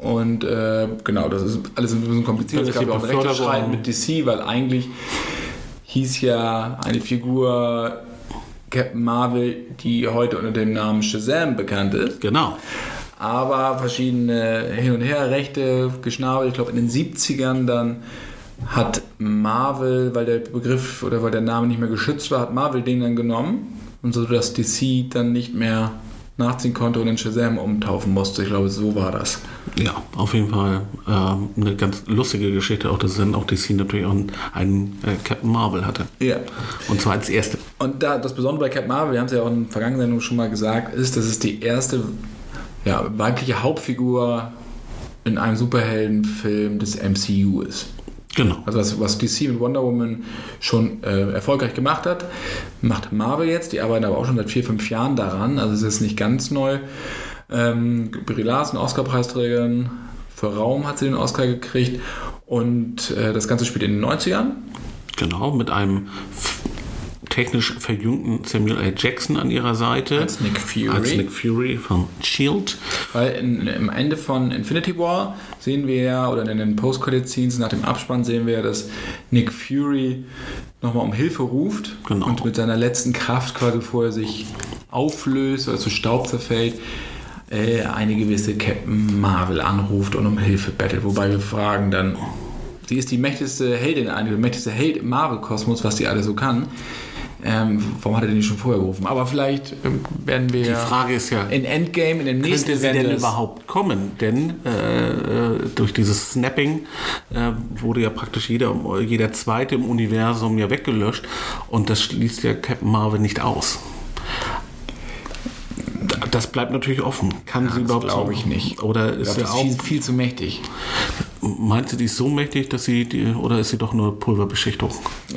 Und äh, genau, das ist alles ein bisschen kompliziert. Es gab ja auch einen Rechtsstreit mit DC, weil eigentlich hieß ja eine Figur Captain Marvel, die heute unter dem Namen Shazam bekannt ist. Genau. Aber verschiedene Hin- und Her-Rechte geschnabelt. Ich glaube, in den 70ern dann hat Marvel, weil der Begriff oder weil der Name nicht mehr geschützt war, hat Marvel den dann genommen. Und so, dass DC dann nicht mehr nachziehen konnte und in Shazam umtaufen musste. Ich glaube, so war das. Ja, auf jeden Fall ähm, eine ganz lustige Geschichte, auch dass dann auch DC natürlich auch einen, äh, Captain Marvel hatte. Ja. Und zwar als erste. Und da, das Besondere bei Captain Marvel, wir haben es ja auch in vergangenen Sendungen schon mal gesagt, ist, dass es die erste ja, weibliche Hauptfigur in einem Superheldenfilm des MCU ist. Genau. Also was, was DC mit Wonder Woman schon äh, erfolgreich gemacht hat, macht Marvel jetzt. Die arbeiten aber auch schon seit vier, fünf Jahren daran. Also es ist nicht ganz neu. Ähm, Brie Larson, Oscar-Preisträgerin, für Raum hat sie den Oscar gekriegt. Und äh, das Ganze spielt in den 90ern. Genau, mit einem technisch verjüngten Samuel L. Jackson an ihrer Seite. Als Nick Fury. Als Nick Fury von S.H.I.E.L.D. Weil in, im Ende von Infinity War sehen wir ja, oder in den Post-Credit-Scenes nach dem Abspann sehen wir, dass Nick Fury nochmal um Hilfe ruft Genau. und mit seiner letzten Kraft quasi, bevor er sich auflöst oder zu Staub zerfällt, äh, eine gewisse Captain Marvel anruft und um Hilfe bettelt. Wobei wir fragen dann, sie ist die mächtigste Heldin, eine der mächtigste Held im Marvel-Kosmos, was sie alle so kann. Ähm, warum hat er den nicht schon vorher gerufen? Aber vielleicht ähm, werden wir Die Frage ist ja, in Endgame, in dem nächsten könnte sie denn überhaupt kommen? Denn äh, äh, durch dieses Snapping äh, wurde ja praktisch jeder, jeder Zweite im Universum ja weggelöscht und das schließt ja Captain Marvel nicht aus. Das bleibt natürlich offen. Kann sie das überhaupt glaube ich nicht. Oder ist glaube, sie das auch viel, viel zu mächtig. Meinst du, die ist so mächtig, dass sie die, oder ist sie doch nur Pulverbeschichtung?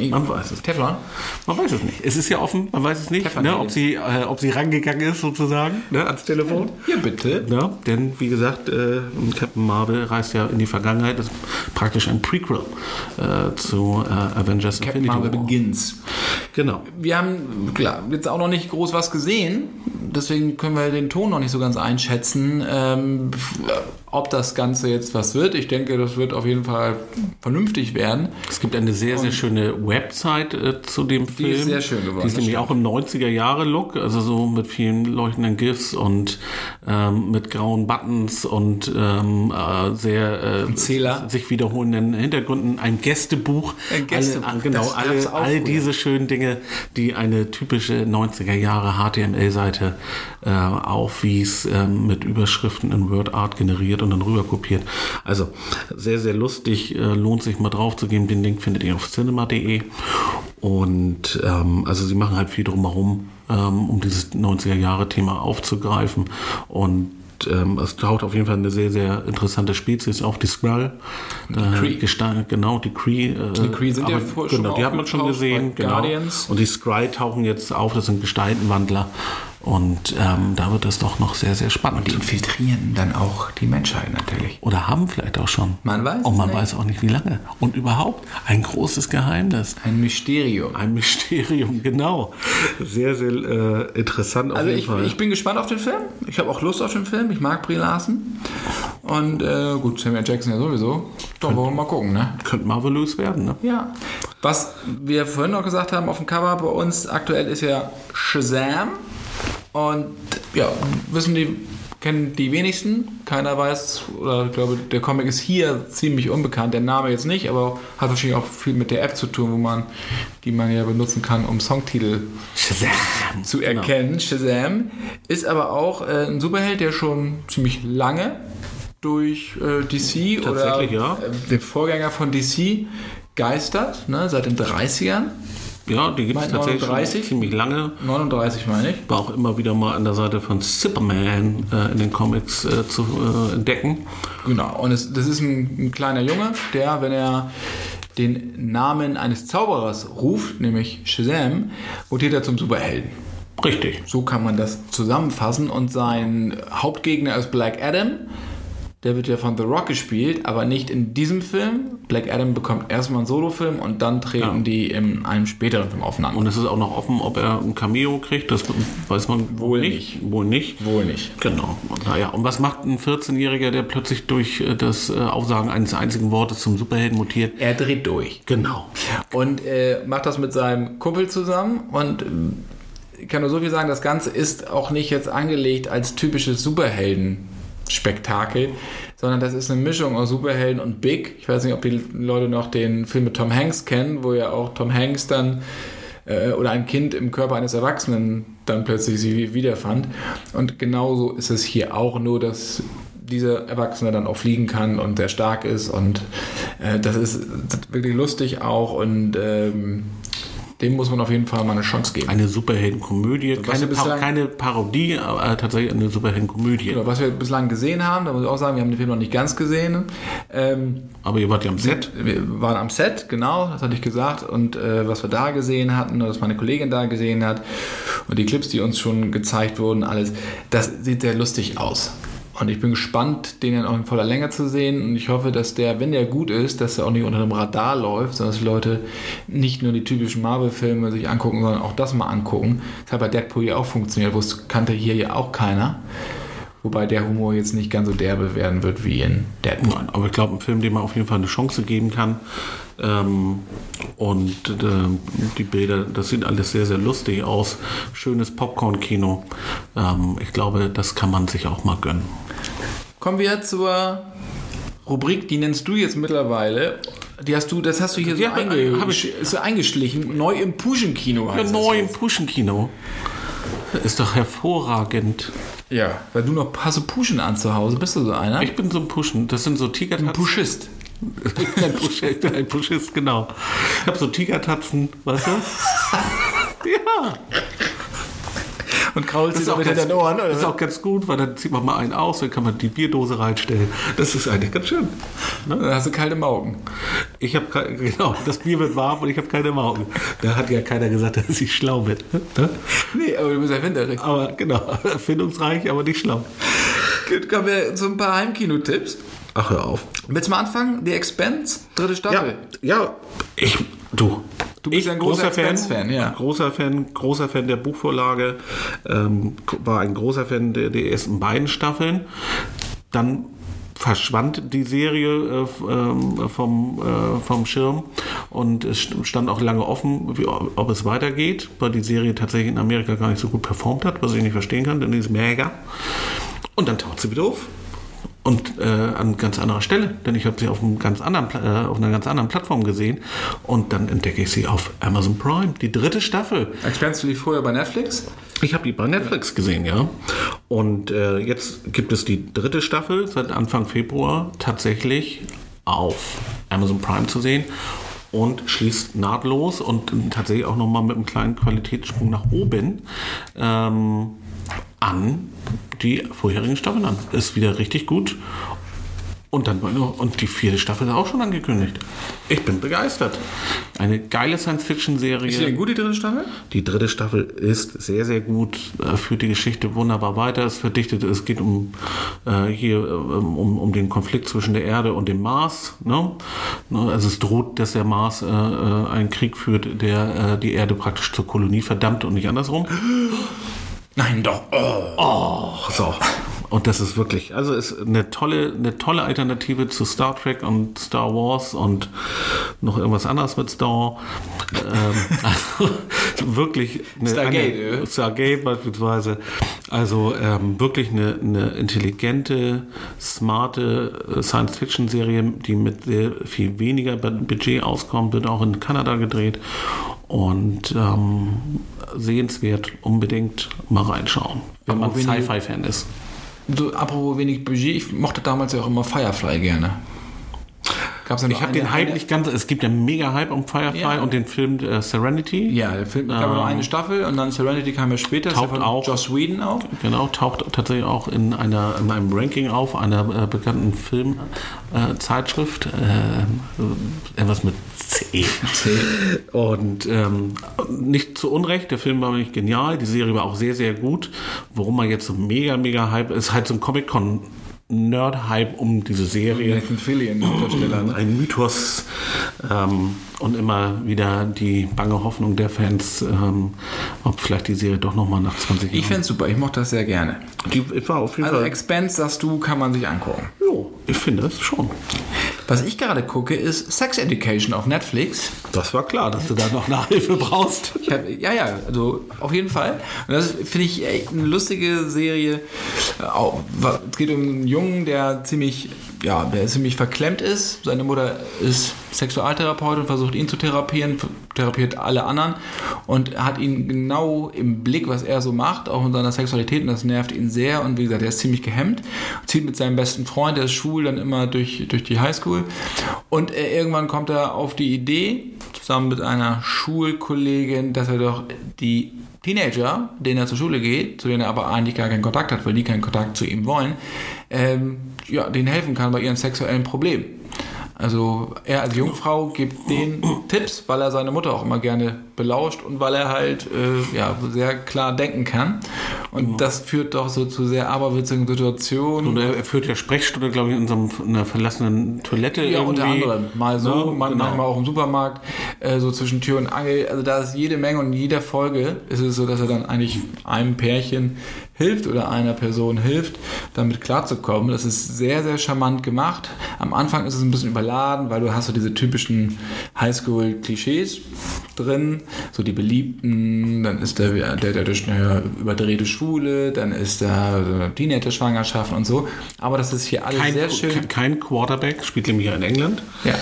Man weiß es. Teflon? Man weiß es nicht. Es ist ja offen, man weiß es nicht, ne, ob, sie, äh, ob sie rangegangen ist sozusagen ne, ans Telefon. Ja, bitte. Ja, denn wie gesagt, äh, Captain Marvel reist ja in die Vergangenheit. Das ist praktisch ein Prequel äh, zu äh, Avengers Captain Marvel War. Begins. Genau. Wir haben, klar, jetzt auch noch nicht groß was gesehen. Deswegen können wir den Ton noch nicht so ganz einschätzen, ähm, ob das Ganze jetzt was wird. Ich denke, das wird auf jeden Fall vernünftig werden. Es gibt eine sehr, sehr schöne Website äh, zu dem Film. ist sehr schön geworden, Die ist nämlich auch im 90er-Jahre-Look, also so mit vielen leuchtenden GIFs und ähm, mit grauen Buttons und ähm, äh, sehr äh, Zähler. sich wiederholenden Hintergründen. Ein Gästebuch. Ein Gästebuch, Alle, genau, das gab's alle, all diese schönen Dinge, die eine typische 90er-Jahre HTML-Seite äh, aufwies, ähm, mit Überschriften in WordArt generiert und dann rüber kopiert. Also sehr, sehr lustig, äh, lohnt sich mal drauf zu gehen. Den Link findet ihr auf cinema.de. Und ähm, also sie machen halt viel drumherum, ähm, um dieses 90er-Jahre-Thema aufzugreifen. Und ähm, es taucht auf jeden Fall eine sehr, sehr interessante Spezies auf, die Skrull. Die. Gestein, genau, die Cree. Äh, Die Kree sind ja aber vor- schon genau, mal die hat man schon gesehen. Genau. Guardians. Und die Skrull tauchen jetzt auf, das sind Gestaltenwandler. Und ähm, da wird es doch noch sehr, sehr spannend. Die infiltrieren dann auch die Menschheit natürlich. Oder haben vielleicht auch schon. Man weiß Und man nicht. weiß auch nicht, wie lange. Und überhaupt ein großes Geheimnis. Ein Mysterium. Ein Mysterium, genau. Sehr, sehr äh, interessant Also ich, Fall. ich bin gespannt auf den Film. Ich habe auch Lust auf den Film. Ich mag Brie Larson. Und äh, gut, Samuel Jackson ja sowieso. Doch, wollen wir mal gucken, ne? Könnte marvelös werden, ne? Ja. Was wir vorhin noch gesagt haben auf dem Cover bei uns aktuell ist ja Shazam. Und ja, wissen die, kennen die wenigsten. Keiner weiß, oder ich glaube, der Comic ist hier ziemlich unbekannt. Der Name jetzt nicht, aber hat wahrscheinlich auch viel mit der App zu tun, wo man, die man ja benutzen kann, um Songtitel Shazam. zu erkennen. Shazam ist aber auch äh, ein Superheld, der schon ziemlich lange durch äh, DC oder ja. äh, den Vorgänger von DC geistert, ne, seit den 30ern. Ja, die gibt es tatsächlich 39? schon ziemlich lange. 39 meine ich. War auch immer wieder mal an der Seite von Superman äh, in den Comics äh, zu äh, entdecken. Genau. Und es, das ist ein, ein kleiner Junge, der, wenn er den Namen eines Zauberers ruft, nämlich Shazam, mutiert er zum Superhelden. Richtig. So kann man das zusammenfassen. Und sein Hauptgegner ist Black Adam. Der wird ja von The Rock gespielt, aber nicht in diesem Film. Black Adam bekommt erstmal einen Solofilm und dann treten Ja. die in einem späteren Film aufeinander. Und es ist auch noch offen, ob er ein Cameo kriegt. Das weiß man Wohl nicht. Wohl nicht. Wohl nicht. Genau. Naja, und was macht ein 14-Jähriger, der plötzlich durch äh, das äh, Aufsagen eines einzigen Wortes zum Superhelden mutiert? Er dreht durch. Genau. Und äh, macht das mit seinem Kumpel zusammen und ähm, ich kann nur so viel sagen, das Ganze ist auch nicht jetzt angelegt als typisches Superhelden-Spektakel, sondern das ist eine Mischung aus Superhelden und Big. Ich weiß nicht, ob die Leute noch den Film mit Tom Hanks kennen, wo ja auch Tom Hanks dann äh, oder ein Kind im Körper eines Erwachsenen dann plötzlich sie wiederfand. Und genauso ist es hier auch, nur dass dieser Erwachsene dann auch fliegen kann und sehr stark ist und äh, das ist wirklich lustig auch und ähm, dem muss man auf jeden Fall mal eine Chance geben. Eine Superheldenkomödie, keine, bislang- keine Parodie, aber tatsächlich eine Superheldenkomödie. Genau, was wir bislang gesehen haben, da muss ich auch sagen, wir haben den Film noch nicht ganz gesehen. Ähm, Aber ihr wart ja am Set. wir waren am Set, genau, das hatte ich gesagt. Und äh, was wir da gesehen hatten, oder was meine Kollegin da gesehen hat, und die Clips, die uns schon gezeigt wurden, alles, das sieht sehr lustig aus. Und ich bin gespannt, den dann auch in voller Länge zu sehen. Und ich hoffe, dass der, wenn der gut ist, dass er auch nicht unter dem Radar läuft, sondern dass die Leute nicht nur die typischen Marvel-Filme sich angucken, sondern auch das mal angucken. Das hat bei Deadpool ja auch funktioniert, wo es kannte hier ja auch keiner. Wobei der Humor jetzt nicht ganz so derbe werden wird wie in Deadpool. Nein, aber ich glaube, ein Film, dem man auf jeden Fall eine Chance geben kann. Ähm, und ähm, die Bilder, das sieht alles sehr, sehr lustig aus. Schönes Popcorn-Kino. Ähm, ich glaube, das kann man sich auch mal gönnen. Kommen wir zur Rubrik, die nennst du jetzt mittlerweile. Die hast du, das hast du hier so, einge ich- so eingeschlichen. Neu im Puschenkino Ja, neu im Puschenkino. Ist doch hervorragend. Ja, weil du noch hast du Puschen an zu Hause. Bist du so einer? Ich bin so ein Puschen. Das sind so Tigertatzen. Puschist. Ein, Pusch, ich bin ein Puschist, genau. Ich habe so Tigertatzen, weißt du? [LAUGHS] ja. Und kraulst so auch mit ganz, den Ohren, oder? das ist auch ganz gut, weil dann zieht man mal einen aus, dann kann man die Bierdose reinstellen. Das ist eigentlich ganz schön. Dann hast du kalte Augen. Ich habe genau, das Bier wird warm und ich habe keine Augen. Da hat ja keiner gesagt, dass ich schlau bin. Ne? Nee, aber du bist ja winterig. Aber genau, [LAUGHS] erfindungsreich, aber nicht schlau. Gut, kommen wir zu ein paar Heimkino-Tipps. Ach, hör auf. Willst du mal anfangen? The Expense, dritte Ja, Staffel. ja, ich, du. Du bist ich, ein großer Expense-Fan, ja. Großer Fan, großer Fan der Buchvorlage, ähm, war ein großer Fan der, der ersten beiden Staffeln. Dann verschwand die Serie äh, ähm, vom, äh, vom Schirm und es st- stand auch lange offen, wie, ob es weitergeht, weil die Serie tatsächlich in Amerika gar nicht so gut performt hat, was ich nicht verstehen kann, denn die ist mega. Und dann taucht sie wieder auf. Und äh, an ganz anderer Stelle, denn ich habe sie auf, einem ganz anderen, äh, auf einer ganz anderen Plattform gesehen. Und dann entdecke ich sie auf Amazon Prime, die dritte Staffel. Expense lief vorher bei Netflix. Ich habe die bei Netflix gesehen, ja. Und äh, jetzt gibt es die dritte Staffel seit Anfang Februar tatsächlich auf Amazon Prime zu sehen und schließt nahtlos und tatsächlich auch nochmal mit einem kleinen Qualitätssprung nach oben ähm, an die vorherigen Staffeln an. Ist wieder richtig gut. Und dann und die vierte Staffel ist auch schon angekündigt. Ich bin begeistert. Eine geile Science-Fiction-Serie. Ist die gut, die dritte Staffel? Die dritte Staffel ist sehr, sehr gut, äh, führt die Geschichte wunderbar weiter. Es verdichtet, es geht um äh, hier äh, um, um den Konflikt zwischen der Erde und dem Mars. Ne? Ne, Also es droht, dass der Mars äh, äh, einen Krieg führt, der äh, die Erde praktisch zur Kolonie verdammt und nicht andersrum. [GASPS] Nein, doch. Oh. So. Und das ist wirklich, also ist eine tolle, eine tolle Alternative zu Star Trek und Star Wars und noch irgendwas anderes mit Star. ähm, [LAUGHS] also wirklich eine, Stargate, eine, ja. Stargate beispielsweise. Also ähm, wirklich eine, eine intelligente, smarte äh, Science-Fiction-Serie, die mit sehr viel weniger Budget auskommt, wird auch in Kanada gedreht und ähm, sehenswert, unbedingt mal reinschauen, wenn man Aber Sci-Fi-Fan ist. So, apropos wenig Budget, ich mochte damals ja auch immer Firefly gerne. Gab's ja Ich habe den Hype eine- nicht ganz. Es gibt ja mega Hype um Firefly Ja. und den Film äh, Serenity. Ja, der Film gab nur eine Staffel und dann Serenity kam ja später. Taucht auch. Joss Whedon auch. Genau, taucht tatsächlich auch in, einer, in einem Ranking auf, einer äh, bekannten Filmzeitschrift. Äh, Zeitschrift. äh, mit C. [LAUGHS] Und ähm, nicht zu Unrecht, der Film war nämlich genial, die Serie war auch sehr, sehr gut. Worum man jetzt so mega, mega Hype ist, halt so ein Comic-Con. Nerd-Hype um diese Serie. Nathan Fillion, Hauptdarsteller. Ne? Ein Mythos ähm, und immer wieder die bange Hoffnung der Fans, ähm, ob vielleicht die Serie doch nochmal nach 20 Ich Jahren. fände super, ich mochte das sehr gerne. Die war auf jeden Also Fall. Expense, sagst du, kann man sich angucken. Jo, ich finde es schon. Was ich gerade gucke, ist Sex Education auf Netflix. Das war klar, dass du da noch Nachhilfe brauchst. Hab, ja, ja, also auf jeden Fall. Und das finde ich echt eine lustige Serie. Äh, Es geht um einen Jungen, der ziemlich, ja, der ziemlich verklemmt ist. Seine Mutter ist Sexualtherapeutin, versucht ihn zu therapieren, therapiert alle anderen und hat ihn genau im Blick, was er so macht, auch in seiner Sexualität und das nervt ihn sehr und wie gesagt, er ist ziemlich gehemmt, zieht mit seinem besten Freund, der ist schwul, dann immer durch, durch die Highschool. Und äh, irgendwann kommt er auf die Idee, zusammen mit einer Schulkollegin, dass er doch die Teenager, denen er zur Schule geht, zu denen er aber eigentlich gar keinen Kontakt hat, weil die keinen Kontakt zu ihm wollen, ähm, ja, denen helfen kann bei ihren sexuellen Problemen. Also er als Jungfrau gibt den Tipps, weil er seine Mutter auch immer gerne belauscht und weil er halt äh, ja, sehr klar denken kann. Und ja. das führt doch so zu sehr aberwitzigen Situationen. Und er führt ja Sprechstunde, glaube ich, in so einer verlassenen Toilette. Ja, irgendwie. unter anderem. Mal so, Ja, man, genau. manchmal auch im Supermarkt, äh, so zwischen Tür und Angel. Also da ist jede Menge und in jeder Folge ist es so, dass er dann eigentlich einem Pärchen hilft oder einer Person hilft, damit klarzukommen. Das ist sehr, sehr charmant gemacht. Am Anfang ist es ein bisschen überladen, weil du hast so diese typischen Highschool-Klischees drin, so die Beliebten, dann ist der, der, der, der überdrehte Schwule, dann ist da so Teenager-Schwangerschaften und so. Aber das ist hier alles Kein, sehr schön. kein Quarterback, spielt nämlich in England. Ja.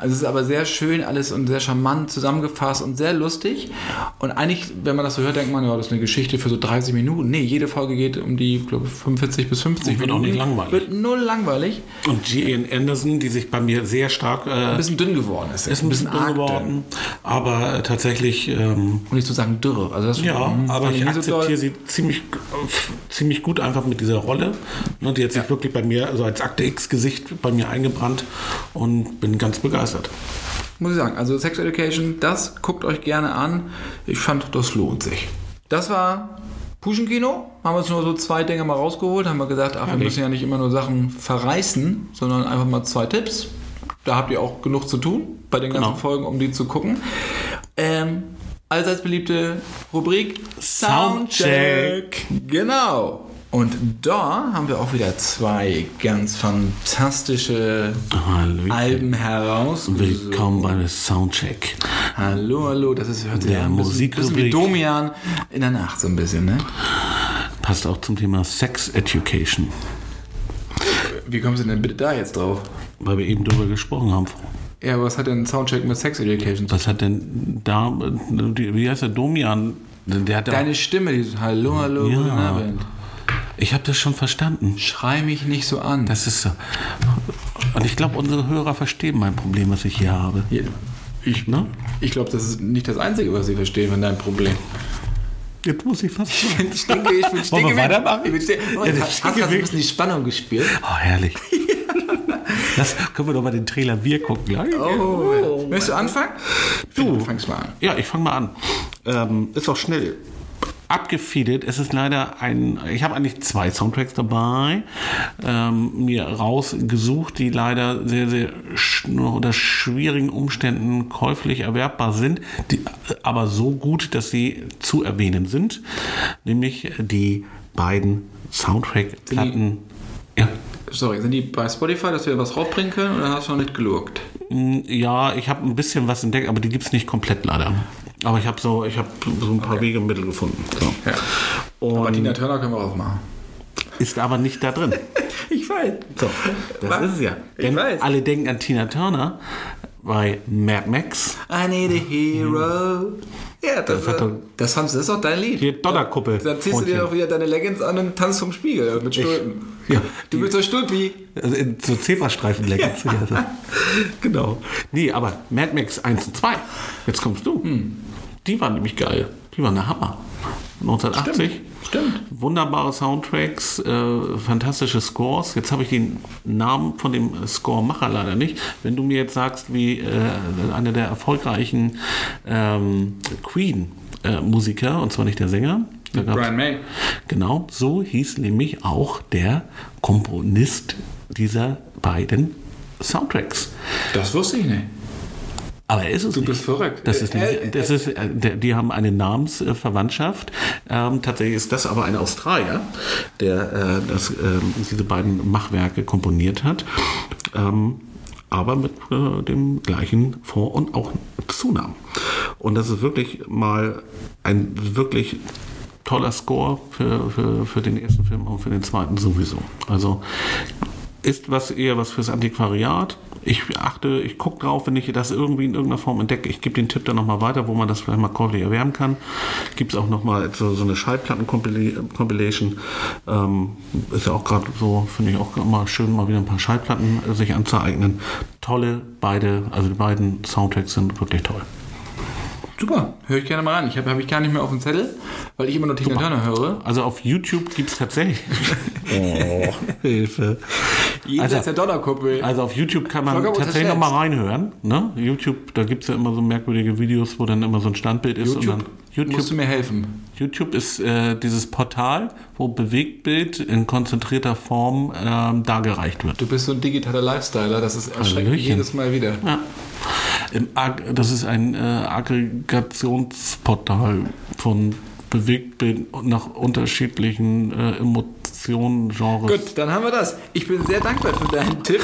Also es ist aber sehr schön alles und sehr charmant zusammengefasst und sehr lustig. Und eigentlich, wenn man das so hört, denkt man, ja, das ist eine Geschichte für so 30 Minuten. Nee, jede Folge geht um die, glaube ich, 45 bis 50 Und wird auch Minuten. nicht langweilig. Wird null langweilig. Und G.N. Anderson, die sich bei mir sehr stark äh, Ein bisschen dünn geworden ist. ist ein bisschen dünn geworden, aber äh, tatsächlich, ähm, Um nicht zu sagen dürre. Also das ja, mm, aber ich so akzeptiere doll. sie ziemlich, äh, ziemlich gut einfach mit dieser Rolle. Ne, die hat sich wirklich bei mir, also als Akte X-Gesicht bei mir eingebrannt und bin ganz begeistert. Muss ich sagen. Also Sex Education, das guckt euch gerne an. Ich fand, das lohnt sich. Das war Puschenkino. Haben wir uns nur so zwei Dinge mal rausgeholt. Haben wir gesagt, ach, wir Herrlich. müssen ja nicht immer nur Sachen verreißen, sondern einfach mal zwei Tipps. Da habt ihr auch genug zu tun bei den ganzen Genau. Folgen, um die zu gucken. Ähm, allseits beliebte Rubrik Soundcheck. Genau. Und da haben wir auch wieder zwei ganz fantastische Hallöchen. Alben heraus. Willkommen bei der Soundcheck. Hallo, hallo, das ist hört sich Der an, ein bisschen, bisschen wie. Domian in der Nacht so ein bisschen, ne? Passt auch zum Thema Sex Education, Wie kommst du denn bitte da jetzt drauf? weil wir eben drüber gesprochen haben. Ja, was hat denn Soundcheck mit Sex Education zu tun? Was hat denn da, äh, wie heißt der Domian? Der hat Deine Stimme, die so, Hallo, hallo, Ja. guten Abend. Ich habe das schon verstanden. Schrei mich nicht so an. Das ist so. Und ich glaube, unsere Hörer verstehen mein Problem, was ich hier habe. ich Ne? ich glaube, das ist nicht das Einzige, was sie verstehen von deinem Problem. Jetzt muss ich fast Ich bin stinke, ich bin Wollen wir stinke. weitermachen? Ich bin stinke. Oh, Ja, das hast, du ein bisschen die Spannung gespürt? [LAUGHS] Oh, herrlich. Das können wir doch mal den Trailer Wir gucken gleich. Oh, Möchtest du anfangen? Du. Du fangst mal an. Ja, ich fange mal an. Ähm, ist auch schnell. Abgefeedet. Es ist leider ein. Ich habe eigentlich zwei Soundtracks dabei, ähm, mir rausgesucht, die leider sehr, sehr sch nur unter schwierigen Umständen käuflich erwerbbar sind, die, aber so gut, dass sie zu erwähnen sind. Nämlich die beiden Soundtrack-Platten. Ja. Sorry, sind die bei Spotify, dass wir was rausbringen können oder hast du noch nicht gelugt? Mm, Ja, ich habe ein bisschen was entdeckt, aber die gibt es nicht komplett leider. Aber ich habe so, ich habe so ein paar Wege und Mittel gefunden. So. Ja. Aber Und Tina Turner können wir aufmachen. ist aber nicht da drin. [LAUGHS] Ich weiß. So, das Was? ist es ja. Ich Denn weiß. alle denken an Tina Turner bei Mad Max. I need a hero. Ja, das, Das äh, doch- das, fandst, das ist doch dein Lied. Hier, Donnerkuppel. Da ziehst du dir Freundchen. doch wieder deine Leggings an und tanzt vom Spiegel mit Stulpen. ja, du bist so Stulpi. Also in so Zebrastreifen lecken. [LAUGHS] genau. Nee, aber Mad Max 1 und 2, jetzt kommst du. Hm. Die waren nämlich geil. Die waren der Hammer. 1980. Stimmt. Wunderbare Soundtracks, äh, fantastische Scores. Jetzt habe ich den Namen von dem Scoremacher leider nicht. Wenn du mir jetzt sagst, wie äh, einer der erfolgreichen ähm, Queen-Musiker, und zwar nicht der Sänger, Brian May. Genau, so hieß nämlich auch der Komponist dieser beiden Soundtracks. Das wusste ich nicht. Aber er ist es Du nicht. bist verrückt. Das ist, Äh, nicht, das ist, äh, die haben eine Namensverwandtschaft. Ähm, tatsächlich ist das aber ein Australier, der äh, das, ähm, diese beiden Machwerke komponiert hat. Ähm, aber mit äh, dem gleichen Vor- und auch Zunamen. Und das ist wirklich mal ein wirklich toller Score für, für, für den ersten Film und für den zweiten sowieso. Also ist was eher was fürs Antiquariat, Ich achte, ich gucke drauf, wenn ich das irgendwie in irgendeiner Form entdecke. Ich gebe den Tipp dann nochmal weiter, wo man das vielleicht mal käuflich erwärmen kann. Gibt es auch nochmal so, so eine Schallplatten-Compilation. Ähm, ist ja auch gerade so, finde ich auch immer schön, mal wieder ein paar Schallplatten äh, sich anzueignen. Tolle beide, also die beiden Soundtracks sind wirklich toll. Super, höre ich gerne mal an. Ich habe hab ich gar nicht mehr auf dem Zettel, weil ich immer nur Tina Turner höre. Also auf YouTube gibt es tatsächlich. [LAUGHS] oh, Hilfe. Jenseits Also- der Donnerkuppel. Also auf YouTube kann man tatsächlich nochmal reinhören. Ne? YouTube, da gibt es ja immer so merkwürdige Videos, wo dann immer so ein Standbild ist. YouTube, und dann, YouTube, musst du mir helfen. YouTube ist äh, dieses Portal, wo Bewegtbild in konzentrierter Form ähm, dargereicht wird. Du bist so ein digitaler Lifestyler, das ist erschreckend Hallöchen. jedes Mal wieder. Ja. Das ist ein äh, Aggregationsportal von Bewegtbild nach unterschiedlichen äh, Emotionen, Genres. Gut, dann haben wir das. Ich bin sehr dankbar für deinen Tipp.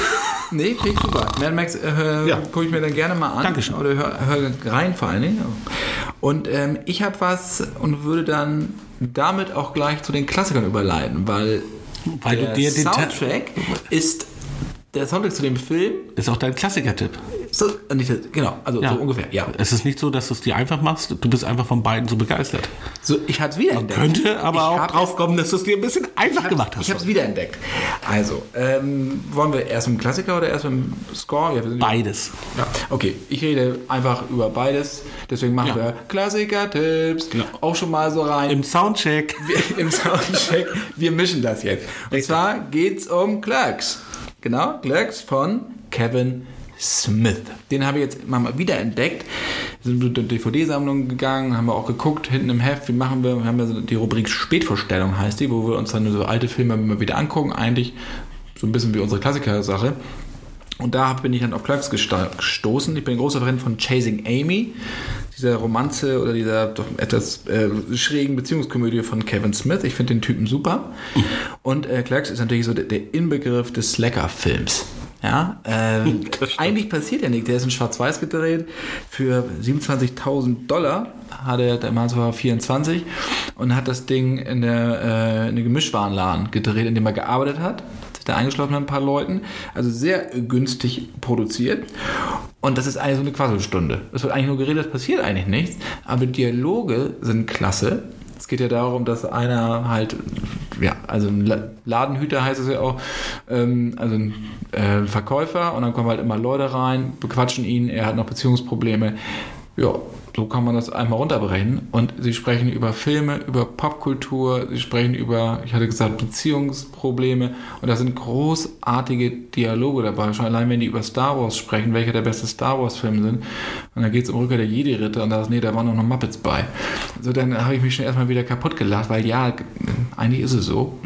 Nee, klingt super. Mad Max äh, Ja. gucke ich mir dann gerne mal an. Dankeschön. Oder hör, hör rein vor allen Dingen. Und ähm, ich habe was und würde dann damit auch gleich zu den Klassikern überleiten, weil, Weil der Soundtrack ist der Soundtrack zu dem Film. Ist auch dein Klassiker-Tipp. So, genau, also Ja. so ungefähr. Ja. Es ist nicht so, dass du es dir einfach machst. Du bist einfach von beiden so begeistert. So, ich habe es wiederentdeckt. Könnte aber Ich auch drauf kommen, dass du es dir ein bisschen einfach gemacht hast. Ich habe es wiederentdeckt. Also, ähm, wollen wir erst mit dem Klassiker oder erst mit dem Score? Ja, Beides. Ja, okay. Ich rede einfach über beides. Deswegen machen Ja. wir Klassiker-Tipps. Auch schon mal so rein. Im Soundcheck. [LAUGHS] Wir, Im Soundcheck. Wir mischen das jetzt. Und zwar geht's um Clerks. Genau, Clerks von Kevin Smith. Den habe ich jetzt mal wieder entdeckt. Wir sind durch die DVD-Sammlung gegangen, haben wir auch geguckt, hinten im Heft, wie machen wir? Wir haben ja so die Rubrik Spätvorstellung, heißt die, wo wir uns dann so alte Filme immer wieder angucken. Eigentlich so ein bisschen wie unsere Klassiker-Sache. Und da bin ich dann auf Clerks gestoßen. Ich bin ein großer Fan von Chasing Amy, dieser Romanze oder dieser doch etwas äh, schrägen Beziehungskomödie von Kevin Smith. Ich finde den Typen super. Und äh, Clerks ist natürlich so der, der Inbegriff des Slacker-Films. Ja, ähm, [LAUGHS] eigentlich passiert ja nichts. Der ist in Schwarz-Weiß gedreht. Für 27.000 Dollar hat er damals war er 24 und hat das Ding in der, äh, in der Gemischtwarenladen gedreht, in dem er gearbeitet hat. Hat sich da eingeschlossen mit ein paar Leuten. Also sehr günstig produziert. Und das ist eigentlich so eine Quasselstunde. Es wird eigentlich nur geredet, es passiert eigentlich nichts. Aber Dialoge sind klasse. Es geht ja darum, dass einer halt, ja, also ein La- Ladenhüter heißt es ja auch, ähm, also ein äh, Verkäufer und dann kommen halt immer Leute rein, bequatschen ihn, er hat noch Beziehungsprobleme. Ja, so kann man das einmal runterbrechen. Und sie sprechen über Filme, über Popkultur, sie sprechen über, ich hatte gesagt, Beziehungsprobleme. Und da sind großartige Dialoge dabei. Schon allein, wenn die über Star Wars sprechen, welcher der beste Star Wars-Film sind. Und dann geht es um Rückkehr der Jedi-Ritter und da ist, nee, da waren auch noch Muppets bei. So, dann habe ich mich schon erstmal wieder kaputt gelacht, weil ja, eigentlich ist es so.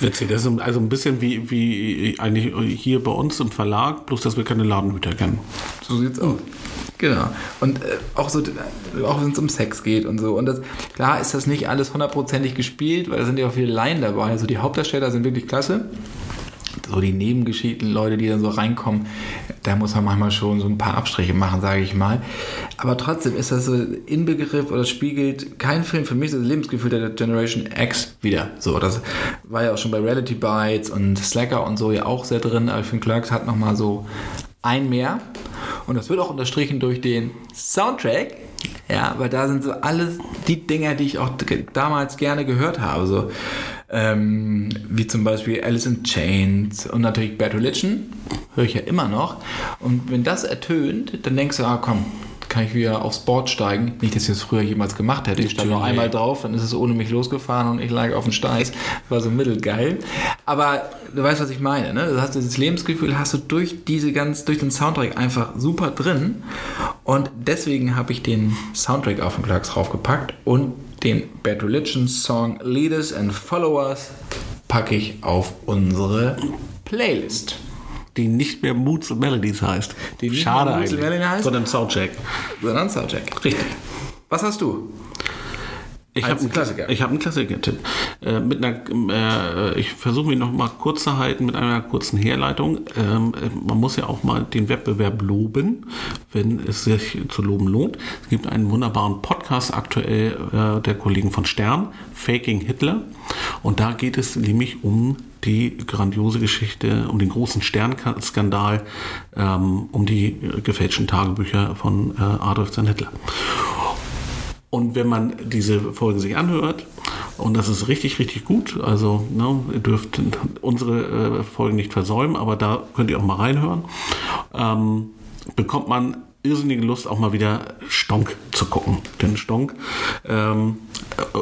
Witzig. Das ist also ein bisschen wie, wie eigentlich hier bei uns im Verlag, bloß dass wir keine Ladenhüter kennen. So sieht's aus. Genau. Und äh, auch so, auch wenn es um Sex geht und so. Und das, klar ist das nicht alles hundertprozentig gespielt, weil da sind ja auch viele Laien dabei. Also die Hauptdarsteller sind wirklich klasse. So die Nebengeschichten, Leute, die dann so reinkommen, da muss man manchmal schon so ein paar Abstriche machen, sage ich mal. Aber trotzdem ist das so Inbegriff oder spiegelt kein Film für mich das Lebensgefühl der Generation X wieder. So, das war ja auch schon bei Reality Bites und Slacker und so ja auch sehr drin. Aber Clerks hat nochmal so ein mehr. Und das wird auch unterstrichen durch den Soundtrack. Ja, weil da sind so alles die Dinger, die ich auch damals gerne gehört habe. So, ähm, wie zum Beispiel Alice in Chains und natürlich Bad Religion. Höre ich ja immer noch. Und wenn das ertönt, dann denkst du, ah komm, kann ich wieder aufs Board steigen. Nicht, dass ich das früher jemals gemacht hätte. Ich stand noch Natürlich. einmal drauf, dann ist es ohne mich losgefahren und ich lag auf dem Steiß. War so mittelgeil. Aber du weißt, was ich meine. Ne? Du hast dieses Lebensgefühl, hast du durch diese ganz, durch den Soundtrack einfach super drin. Und deswegen habe ich den Soundtrack auf den Clarks draufgepackt und den Bad Religion Song Leaders and Followers packe ich auf unsere Playlist. Die nicht mehr Moods and Melodies heißt. Die nicht Schade mehr Moods and eigentlich. Melodies heißt? Sondern Soundcheck. Sondern Soundcheck. Richtig. Was hast du? Ich habe einen Klassiker. Ich habe einen Klassiker-Tipp. Äh, mit einer, äh, ich versuche mich noch mal kurz zu halten mit einer kurzen Herleitung. Ähm, man muss ja auch mal den Wettbewerb loben, wenn es sich zu loben lohnt. Es gibt einen wunderbaren Podcast aktuell äh, der Kollegen von Stern, Faking Hitler. Und da geht es nämlich um die grandiose Geschichte, um den großen Sternskandal, ähm, um die gefälschten Tagebücher von äh, Adolf Hitler. Und wenn man diese Folgen sich anhört, und das ist richtig, richtig gut, also ne, ihr dürft unsere äh, Folgen nicht versäumen, aber da könnt ihr auch mal reinhören, ähm, bekommt man irrsinnige Lust, auch mal wieder Stonk zu gucken. Denn Stonk ähm,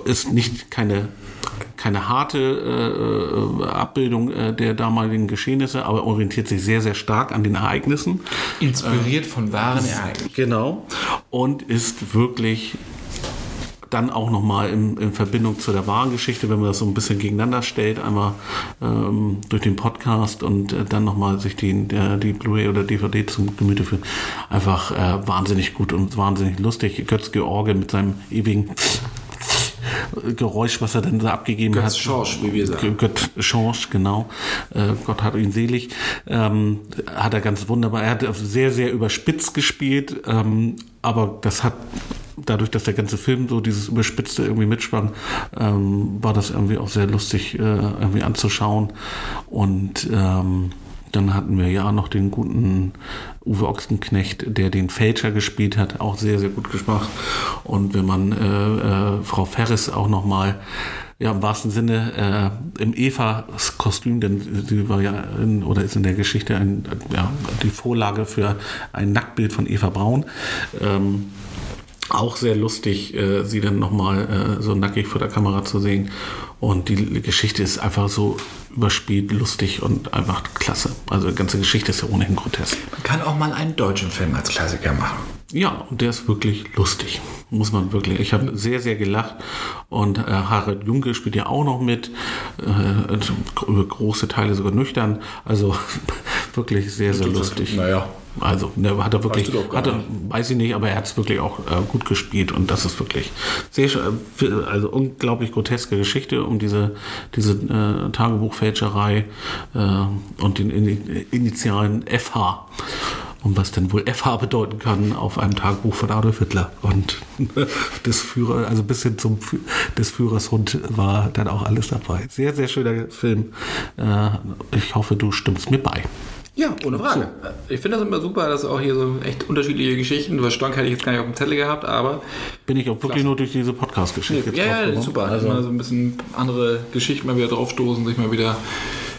ist nicht keine keine harte äh, äh, Abbildung äh, der damaligen Geschehnisse, aber orientiert sich sehr, sehr stark an den Ereignissen. Inspiriert äh, von wahren Ereignissen. Genau. Und ist wirklich dann auch nochmal in, in Verbindung zu der wahren Geschichte, wenn man das so ein bisschen gegeneinander stellt, einmal ähm, durch den Podcast und äh, dann nochmal sich die, der, die Blu-ray oder DVD zum Gemüte führen. Einfach äh, wahnsinnig gut und wahnsinnig lustig. Götz George mit seinem ewigen Geräusch, was er dann da abgegeben Götz hat. Schorsch, wie wir sagen. Götz Schorsch, genau. Äh, Gott hat ihn selig. Ähm, hat er ganz wunderbar. Er hat sehr, sehr überspitzt gespielt, ähm, aber das hat dadurch, dass der ganze Film so dieses Überspitzte irgendwie mitschwang, ähm, war das irgendwie auch sehr lustig äh, irgendwie anzuschauen. Und ähm, dann hatten wir ja noch den guten Uwe Ochsenknecht, der den Fälscher gespielt hat, auch sehr, sehr gut gemacht. Und wenn man äh, äh, Frau Ferris auch nochmal ja, im wahrsten Sinne äh, im Eva-Kostüm, denn sie war ja in, oder ist in der Geschichte ein, ja, die Vorlage für ein Nacktbild von Eva Braun. Ähm, auch sehr lustig, äh, sie dann nochmal äh, so nackig vor der Kamera zu sehen. Und die Geschichte ist einfach so überspielt, lustig und einfach klasse. Also die ganze Geschichte ist ja ohnehin grotesk. Man kann auch mal einen deutschen Film als Klassiker machen. Ja, und der ist wirklich lustig. Muss man wirklich. Ich habe sehr, sehr gelacht. Und äh, Harald Junke spielt ja auch noch mit. Äh, über große Teile sogar nüchtern. Also [LAUGHS] wirklich sehr, sehr lustig. Naja. Also ne, hat er wirklich, hat er, weiß ich nicht, aber er hat es wirklich auch äh, gut gespielt und das ist wirklich sehr, äh, also unglaublich groteske Geschichte um diese, diese äh, Tagebuchfälscherei äh, und den Initialen FH und was denn wohl FH bedeuten kann auf einem Tagebuch von Adolf Hitler. Und [LAUGHS] des Führer, also bis hin zum des Führers Hund war dann auch alles dabei. Sehr, sehr schöner Film. Äh, ich hoffe, du stimmst mir bei. Ja, ohne Frage. So. Ich finde das immer super, dass auch hier so echt unterschiedliche Geschichten, was Stonk hätte ich jetzt gar nicht auf dem Zettel gehabt, aber. Bin ich auch wirklich klasse. nur durch diese Podcast-Geschichte nee, Ja, ja, super. Also mal so ein bisschen andere Geschichten mal wieder draufstoßen, sich mal wieder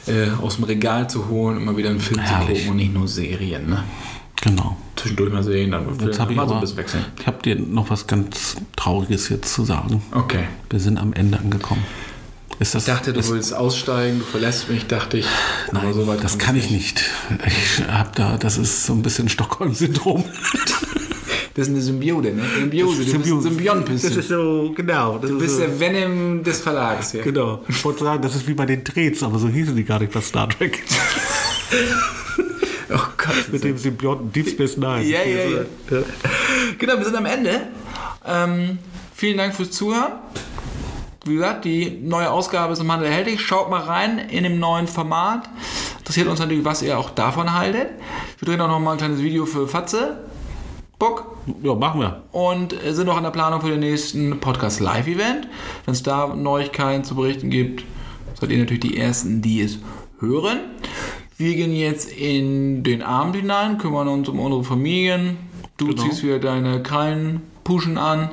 äh, aus dem Regal zu holen und mal wieder einen Film Herrlich. zu gucken und nicht nur Serien. Ne? Genau. Zwischendurch mal sehen, dann jetzt habe ich, so ein bisschen wechseln. ich habe dir noch was ganz Trauriges jetzt zu sagen. Okay. Wir sind am Ende angekommen. Ist das, ich dachte, du willst aussteigen, du verlässt mich, dachte ich. Nein, so das kann ich nicht. Ich habe da, das ist so ein bisschen Stockholm-Syndrom. [LAUGHS] Das ist eine Symbiose, ne? Symbiose, du bist ein. Das ist so, genau. du bist der Venom des Verlags hier. Genau. Ich wollte sagen, das ist wie bei den Drehs, aber so hießen die gar nicht bei Star Trek. [LAUGHS] oh Gott. Mit dem Symbionten Deep Space Nine. Ja, ja, ja. Genau, wir sind am Ende. Ähm, vielen Dank fürs Zuhören. Wie gesagt, die neue Ausgabe ist im Handel erhältlich. Schaut mal rein in dem neuen Format. Interessiert uns natürlich, was ihr auch davon haltet. Wir drehen auch noch mal ein kleines Video für Fatze. Bock. Ja, machen wir. Und sind noch an der Planung für den nächsten Podcast Live-Event. Wenn es da Neuigkeiten zu berichten gibt, seid ihr natürlich die Ersten, die es hören. Wir gehen jetzt in den Abend hinein, kümmern uns um unsere Familien. Du genau. ziehst wieder deine Krallenpuschen an.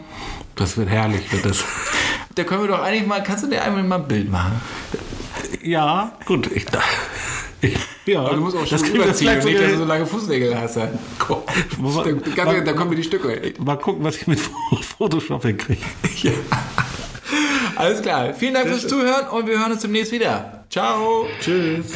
Das wird herrlich, wird das. [LAUGHS] Da können wir doch eigentlich mal, kannst du dir einfach mal ein Bild machen? Ja, gut. Ich, ich, ja, Aber du musst auch schon überziehen nicht, dass du so lange Fußnägel hast. Da, da, da kommen mir die Stücke. Mal gucken, was ich mit Photoshop hinkriege. Ja. Alles klar. Vielen Dank fürs Zuhören und wir hören uns demnächst wieder. Ciao. Tschüss.